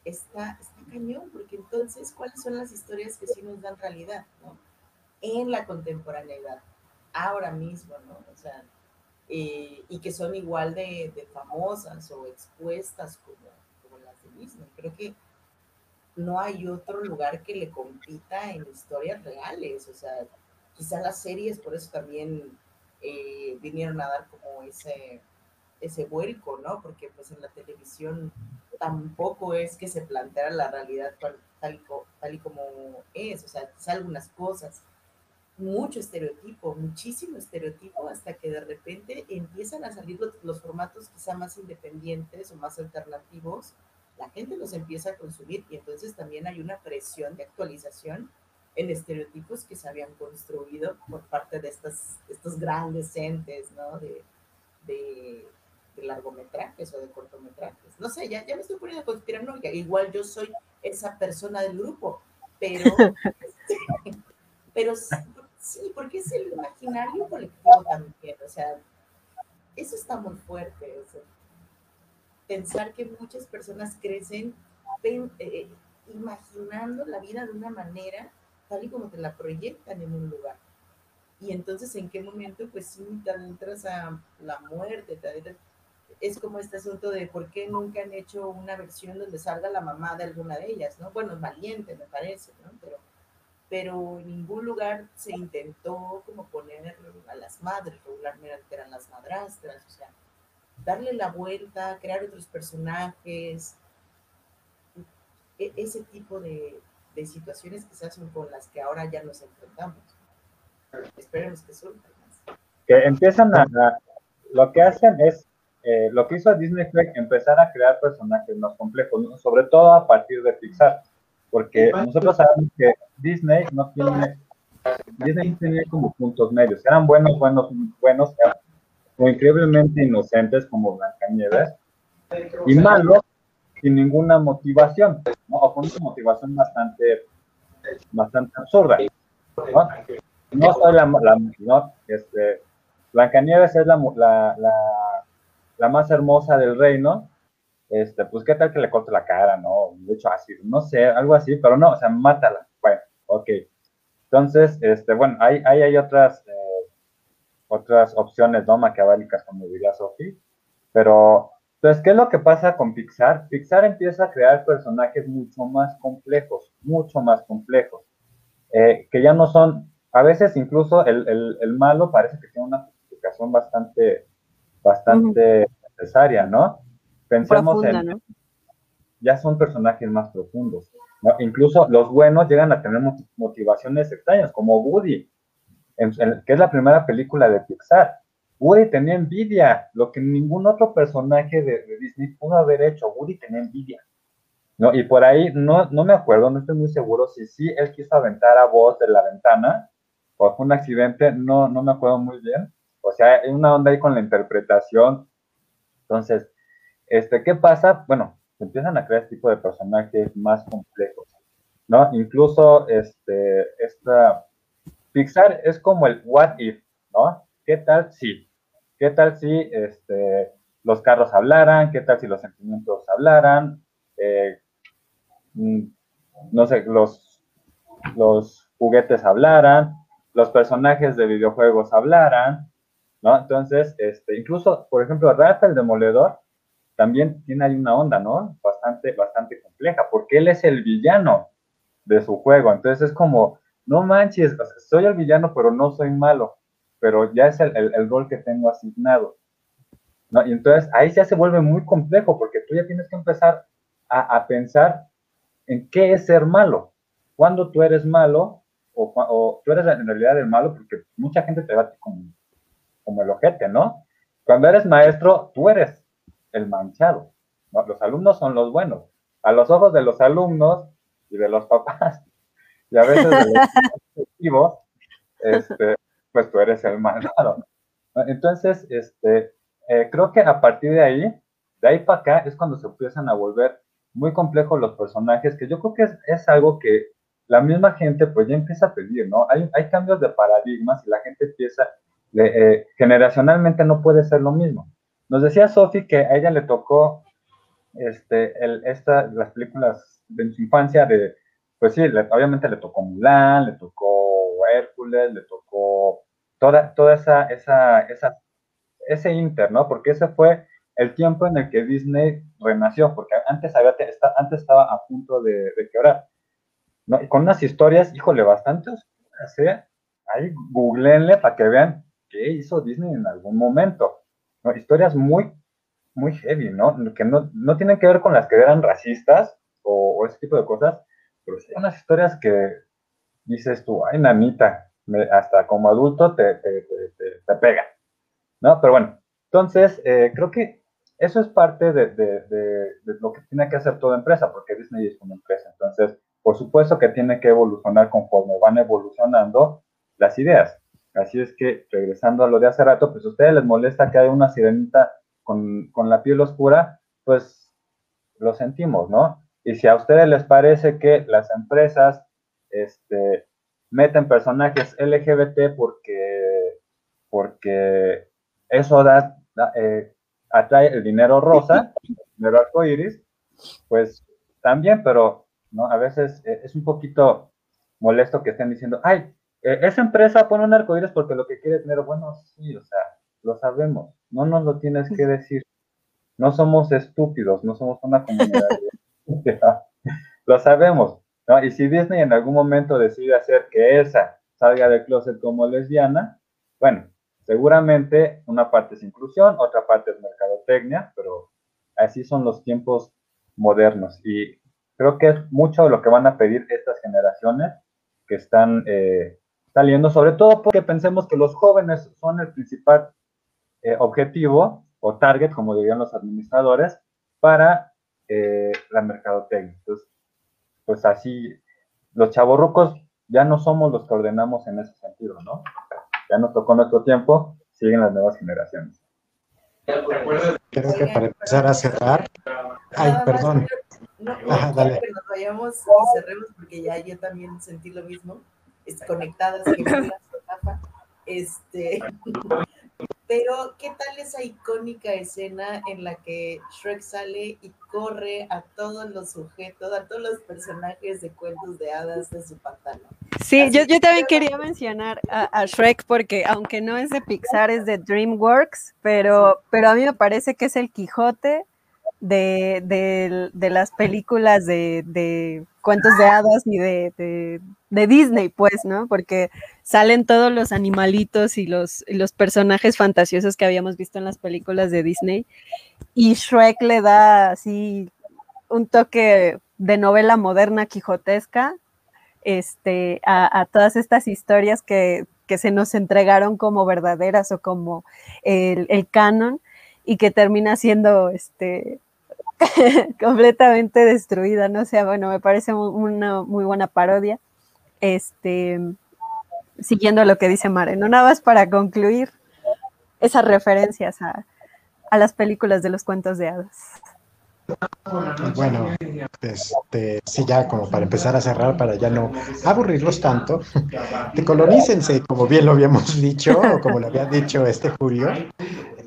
está, está cañón, porque entonces, ¿cuáles son las historias que sí nos dan realidad, ¿no? En la contemporaneidad, ahora mismo, ¿no? O sea, eh, y que son igual de, de famosas o expuestas como Creo que no hay otro lugar que le compita en historias reales. O sea, quizá las series por eso también eh, vinieron a dar como ese, ese vuelco, ¿no? Porque pues en la televisión tampoco es que se planteara la realidad tal, tal, y como es. O sea, quizá algunas cosas mucho estereotipo, muchísimo estereotipo, hasta que de repente empiezan a salir los, los, formatos quizá más independientes o más alternativos la gente los empieza a consumir y entonces también hay una presión de actualización en estereotipos que se habían construido por parte de, estas, estos grandes entes, ¿no? De, de, largometrajes o de cortometrajes. No sé, ya, ya me estoy poniendo a conspirar, no, igual yo soy esa persona del grupo, pero, pero sí, porque es el imaginario colectivo también, o sea, eso está muy fuerte, o sea, pensar que muchas personas crecen eh, imaginando la vida de una manera tal y como te la proyectan en un lugar. Y entonces, ¿en qué momento? Pues sí, te entras a la muerte, es como este asunto de por qué nunca han hecho una versión donde salga la mamá de alguna de ellas, ¿no? Bueno, es valiente, me parece, ¿no? Pero, pero en ningún lugar se intentó como poner a las madres, regularmente eran las madrastras, o sea, darle la vuelta, crear otros personajes, e, ese tipo de, situaciones quizás son con las que ahora ya nos enfrentamos. Esperemos que son Que empiezan a, lo que hacen es, eh, lo que hizo Disney fue empezar a crear personajes más complejos, sobre todo a partir de Pixar, porque nosotros sabemos que Disney no tiene, Disney tiene como puntos medios, eran buenos, buenos, buenos, o increíblemente inocentes como Blancanieves, y malos sin ninguna motivación, ¿no? o con una motivación bastante, bastante absurda. ¿no? no soy la, la no, este, Blancanieves es la, la, la, la, más hermosa del reino, este, pues qué tal que le corte la cara, ¿no? De hecho, así, no sé, algo así, pero no, o sea, mátala. Bueno, ok. Entonces, este, bueno, ahí, ahí hay otras, eh, otras opciones no maquiavélicas, como diría Sophie. Pero, entonces, ¿qué es lo que pasa con Pixar? Pixar empieza a crear personajes mucho más complejos, mucho más complejos, eh, que ya no son, a veces incluso el, el, el, malo parece que tiene una justificación bastante, bastante necesaria, ¿no? Pensemos Profunda, en, ¿no? ya son personajes más profundos. ¿no? Incluso los buenos llegan a tener motivaciones extrañas, como Woody en, en, que es la primera película de Pixar. Woody tenía envidia, lo que ningún otro personaje de, de, Disney pudo haber hecho. Woody tenía envidia. ¿no? Y por ahí, no, no me acuerdo, no estoy muy seguro si sí él quiso aventar a Buzz de la ventana o fue un accidente, no, no me acuerdo muy bien. O sea, hay una onda ahí con la interpretación. Entonces, este, ¿qué pasa? Bueno, se empiezan a crear este tipo de personajes más complejos, ¿no? Incluso, este, esta Pixar es como el what if, ¿no? ¿Qué tal si? ¿Qué tal si este, los carros hablaran? ¿Qué tal si los sentimientos hablaran? eh, mm, no sé, los, los juguetes hablaran, los personajes de videojuegos hablaran, ¿no? Entonces, este, incluso, por ejemplo, Rafa el Demoledor también tiene ahí una onda, ¿no? Bastante, bastante compleja, porque él es el villano de su juego, entonces es como, no manches, soy el villano, pero no soy malo, pero ya es el, rol que tengo asignado. ¿no? Y entonces ahí ya se vuelve muy complejo, porque tú ya tienes que empezar a, pensar en qué es ser malo, cuando tú eres malo o, o, tú eres en realidad el malo, porque mucha gente te va como, como el ojete, ¿no? Cuando eres maestro, tú eres el manchado. ¿no? Los alumnos son los buenos. A los ojos de los alumnos y de los papás, y a veces de los este, pues tú eres el malvado. Entonces, este, eh, creo que a partir de ahí, de ahí para acá, es cuando se empiezan a volver muy complejos los personajes, que yo creo que es, es algo que la misma gente pues ya empieza a pedir, ¿no? Hay, hay cambios de paradigmas y la gente empieza, eh, generacionalmente no puede ser lo mismo. Nos decía Sofi que a ella le tocó este, el, esta, las películas de su infancia de, pues sí, obviamente le tocó Mulan, le tocó Hércules, le tocó toda, toda esa, esa, esa, ese inter, ¿no? Porque ese fue el tiempo en el que Disney renació, porque antes, había, antes estaba a punto de, de quebrar. ¿no? Y con unas historias, híjole, bastante oscuras, ¿eh? Ahí googleenle para que vean qué hizo Disney en algún momento. ¿No? Historias muy, muy heavy, ¿no? Que no, no tienen que ver con las que eran racistas o, ese tipo de cosas, pero son unas historias que dices tú, ay, nanita, hasta como adulto te, te, te, pega, ¿no? Pero bueno, entonces, eh, creo que eso es parte de, de, lo que tiene que hacer toda empresa, porque Disney es una empresa. Entonces, por supuesto que tiene que evolucionar conforme van evolucionando las ideas. Así es que, regresando a lo de hace rato, pues a ustedes les molesta que haya una sirenita con, con la piel oscura, pues lo sentimos, ¿no? Y si a ustedes les parece que las empresas este, meten personajes LGBT porque, porque eso da, eh, atrae el dinero rosa, el dinero arcoíris, pues también, pero ¿no? a veces eh, es un poquito molesto que estén diciendo, ay, eh, esa empresa pone un arcoíris porque lo que quiere es dinero. Bueno, sí, o sea, lo sabemos, no nos lo tienes que decir. No somos estúpidos, no somos una comunidad. lo sabemos, ¿no? Y si Disney en algún momento decide hacer que esa salga del closet como lesbiana, bueno, seguramente una parte es inclusión, otra parte es mercadotecnia, pero así son los tiempos modernos. Y creo que es mucho lo que van a pedir estas generaciones que están eh, saliendo, sobre todo porque pensemos que los jóvenes son el principal eh, objetivo o target, como dirían los administradores, para eh, la mercadotecnia. Entonces, pues así, los chavorrucos ya no somos los que ordenamos en ese sentido, ¿no? Ya nos tocó nuestro tiempo, siguen las nuevas generaciones. Creo que para empezar a cerrar, ay, perdón. No, Ajá, dale. que nos vayamos y cerremos porque ya yo también sentí lo mismo, conectadas, que este, pero, ¿qué tal esa icónica escena en la que Shrek sale y corre a todos los sujetos, a todos los personajes de cuentos de hadas de su pantano? Sí, yo, yo, también quería mencionar a, Shrek porque aunque no es de Pixar, es de DreamWorks, pero, pero a mí me parece que es el Quijote de, de, de las películas de, de, cuentos de hadas y de, Disney, pues, ¿no? Porque salen todos los animalitos y los, personajes fantasiosos que habíamos visto en las películas de Disney. Y Shrek le da así un toque de novela moderna quijotesca este, a, todas estas historias que, que, se nos entregaron como verdaderas o como el, el canon y que termina siendo este, completamente destruida, ¿no? O sea, bueno, me parece una muy buena parodia. Este, siguiendo lo que dice Mare, no nada más para concluir esas referencias a, a las películas de los cuentos de hadas. Bueno, este, sí, ya como para empezar a cerrar, para ya no aburrirlos tanto, decolonícense, como bien lo habíamos dicho, o como lo había dicho este Julio,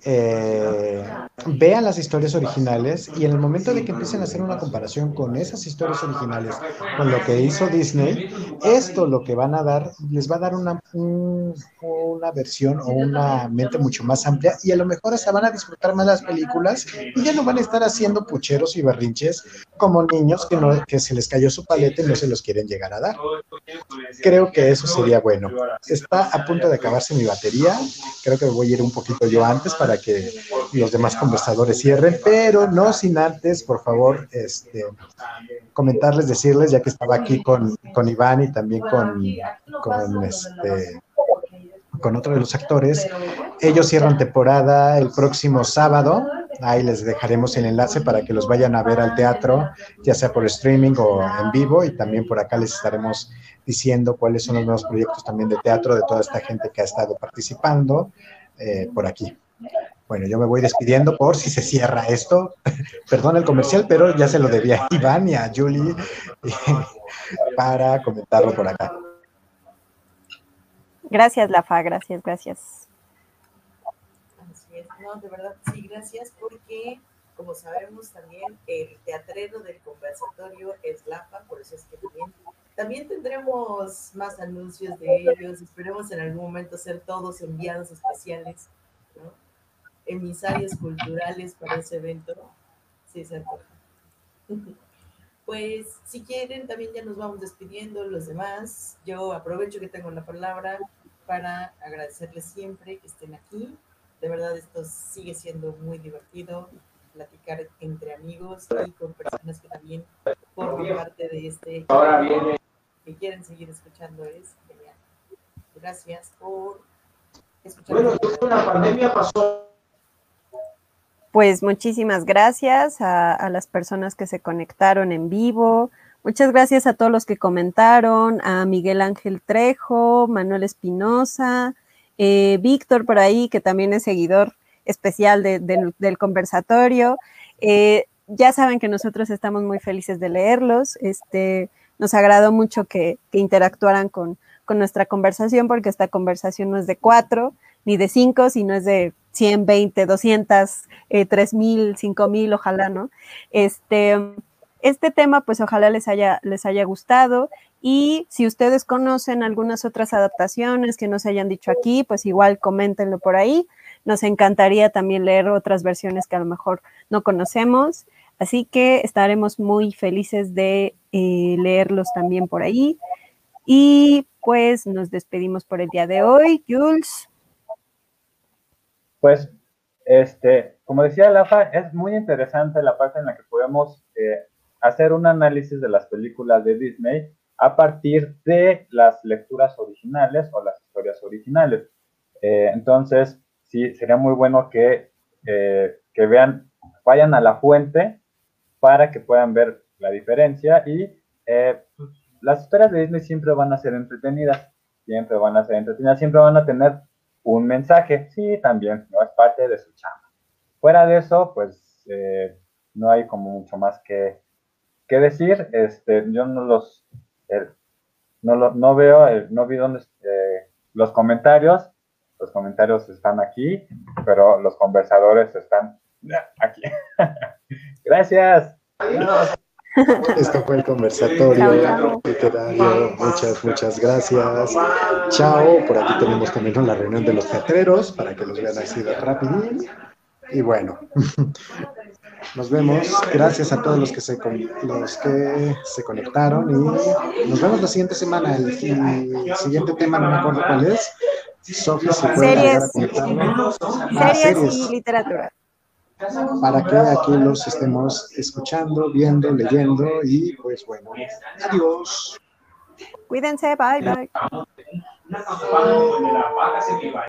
eh, vean las historias originales y en el momento de que empiecen a hacer una comparación con esas historias originales, con lo que hizo Disney, esto lo que van a dar, les va a dar una, un- una versión o una mente mucho más amplia y a lo mejor hasta van a disfrutar más las películas y ya no van a estar haciendo pucheros y berrinches como niños que, no, que se les cayó su paleta y no se los quieren llegar a dar. Creo que eso sería bueno. Está a punto de acabarse mi batería. Creo que voy a ir un poquito yo antes para que los demás conversadores cierren, pero no sin antes, por favor, este, comentarles, decirles, ya que estaba aquí con, con Iván y también con, con, este, con otro de los actores, ellos cierran temporada el próximo sábado. Ahí les dejaremos el enlace para que los vayan a ver al teatro, ya sea por streaming o en vivo, y también por acá les estaremos diciendo cuáles son los nuevos proyectos también de teatro de toda esta gente que ha estado participando eh, por aquí. Bueno, yo me voy despidiendo por si se cierra esto. Perdón el comercial, pero ya se lo debía a Iván y a Julie para comentarlo por acá. Gracias, Lafa, gracias, gracias. Así es, no, de verdad, sí, gracias, porque como sabemos también, el teatrero del conversatorio es LAPA, por eso es que también, también tendremos más anuncios de ellos, esperemos en algún momento ser todos enviados especiales. Emisarios culturales para ese evento, sí, se antoja. Pues si quieren, también ya nos vamos despidiendo los demás. Yo aprovecho que tengo la palabra para agradecerles siempre que estén aquí. De verdad, esto sigue siendo muy divertido, platicar entre amigos y con personas que también forman parte de este Ahora viene. que quieren seguir escuchando. Es genial. Gracias por escuchar. Bueno, de la pandemia pasó. Pues muchísimas gracias a, las personas que se conectaron en vivo. Muchas gracias a todos los que comentaron, a Miguel Ángel Trejo, Manuel Espinosa, eh, Víctor por ahí, que también es seguidor especial de, de, del conversatorio. Eh, ya saben que nosotros estamos muy felices de leerlos. Este, nos agradó mucho que, que interactuaran con, con nuestra conversación, porque esta conversación no es de cuatro ni de cinco, sino es de 100, 20, 200, eh, 3000, 5000, ojalá, ¿no? Este, este tema, pues ojalá les haya, les haya gustado. Y si ustedes conocen algunas otras adaptaciones que no se hayan dicho aquí, pues igual coméntenlo por ahí. Nos encantaría también leer otras versiones que a lo mejor no conocemos. Así que estaremos muy felices de eh, leerlos también por ahí. Y pues nos despedimos por el día de hoy. Jules. Pues, este, como decía Lafa, es muy interesante la parte en la que podemos eh, hacer un análisis de las películas de Disney a partir de las lecturas originales o las historias originales. Eh, entonces, sí, sería muy bueno que, eh, que vean, vayan a la fuente para que puedan ver la diferencia y eh, las historias de Disney siempre van a ser entretenidas, siempre van a ser entretenidas, siempre van a tener un mensaje, sí, también, no es parte de su chamba. Fuera de eso, pues eh, no hay como mucho más que, que decir. Este, yo no los, eh, no, lo, no veo, eh, no vi dónde, los comentarios. Los comentarios están aquí, pero los conversadores están aquí. Gracias. Esto fue el conversatorio literario. Muchas, muchas gracias. Chao. Por aquí tenemos también la reunión de los teatreros para que los vean así de rapidín. Y bueno, nos vemos. Gracias a todos los que se, los que se conectaron y nos vemos la siguiente semana. El, el siguiente tema no me acuerdo cuál es. Sofía se puede series, ah, series y literatura para que aquí los estemos escuchando, viendo, leyendo y pues bueno, adiós. Cuídense, bye bye.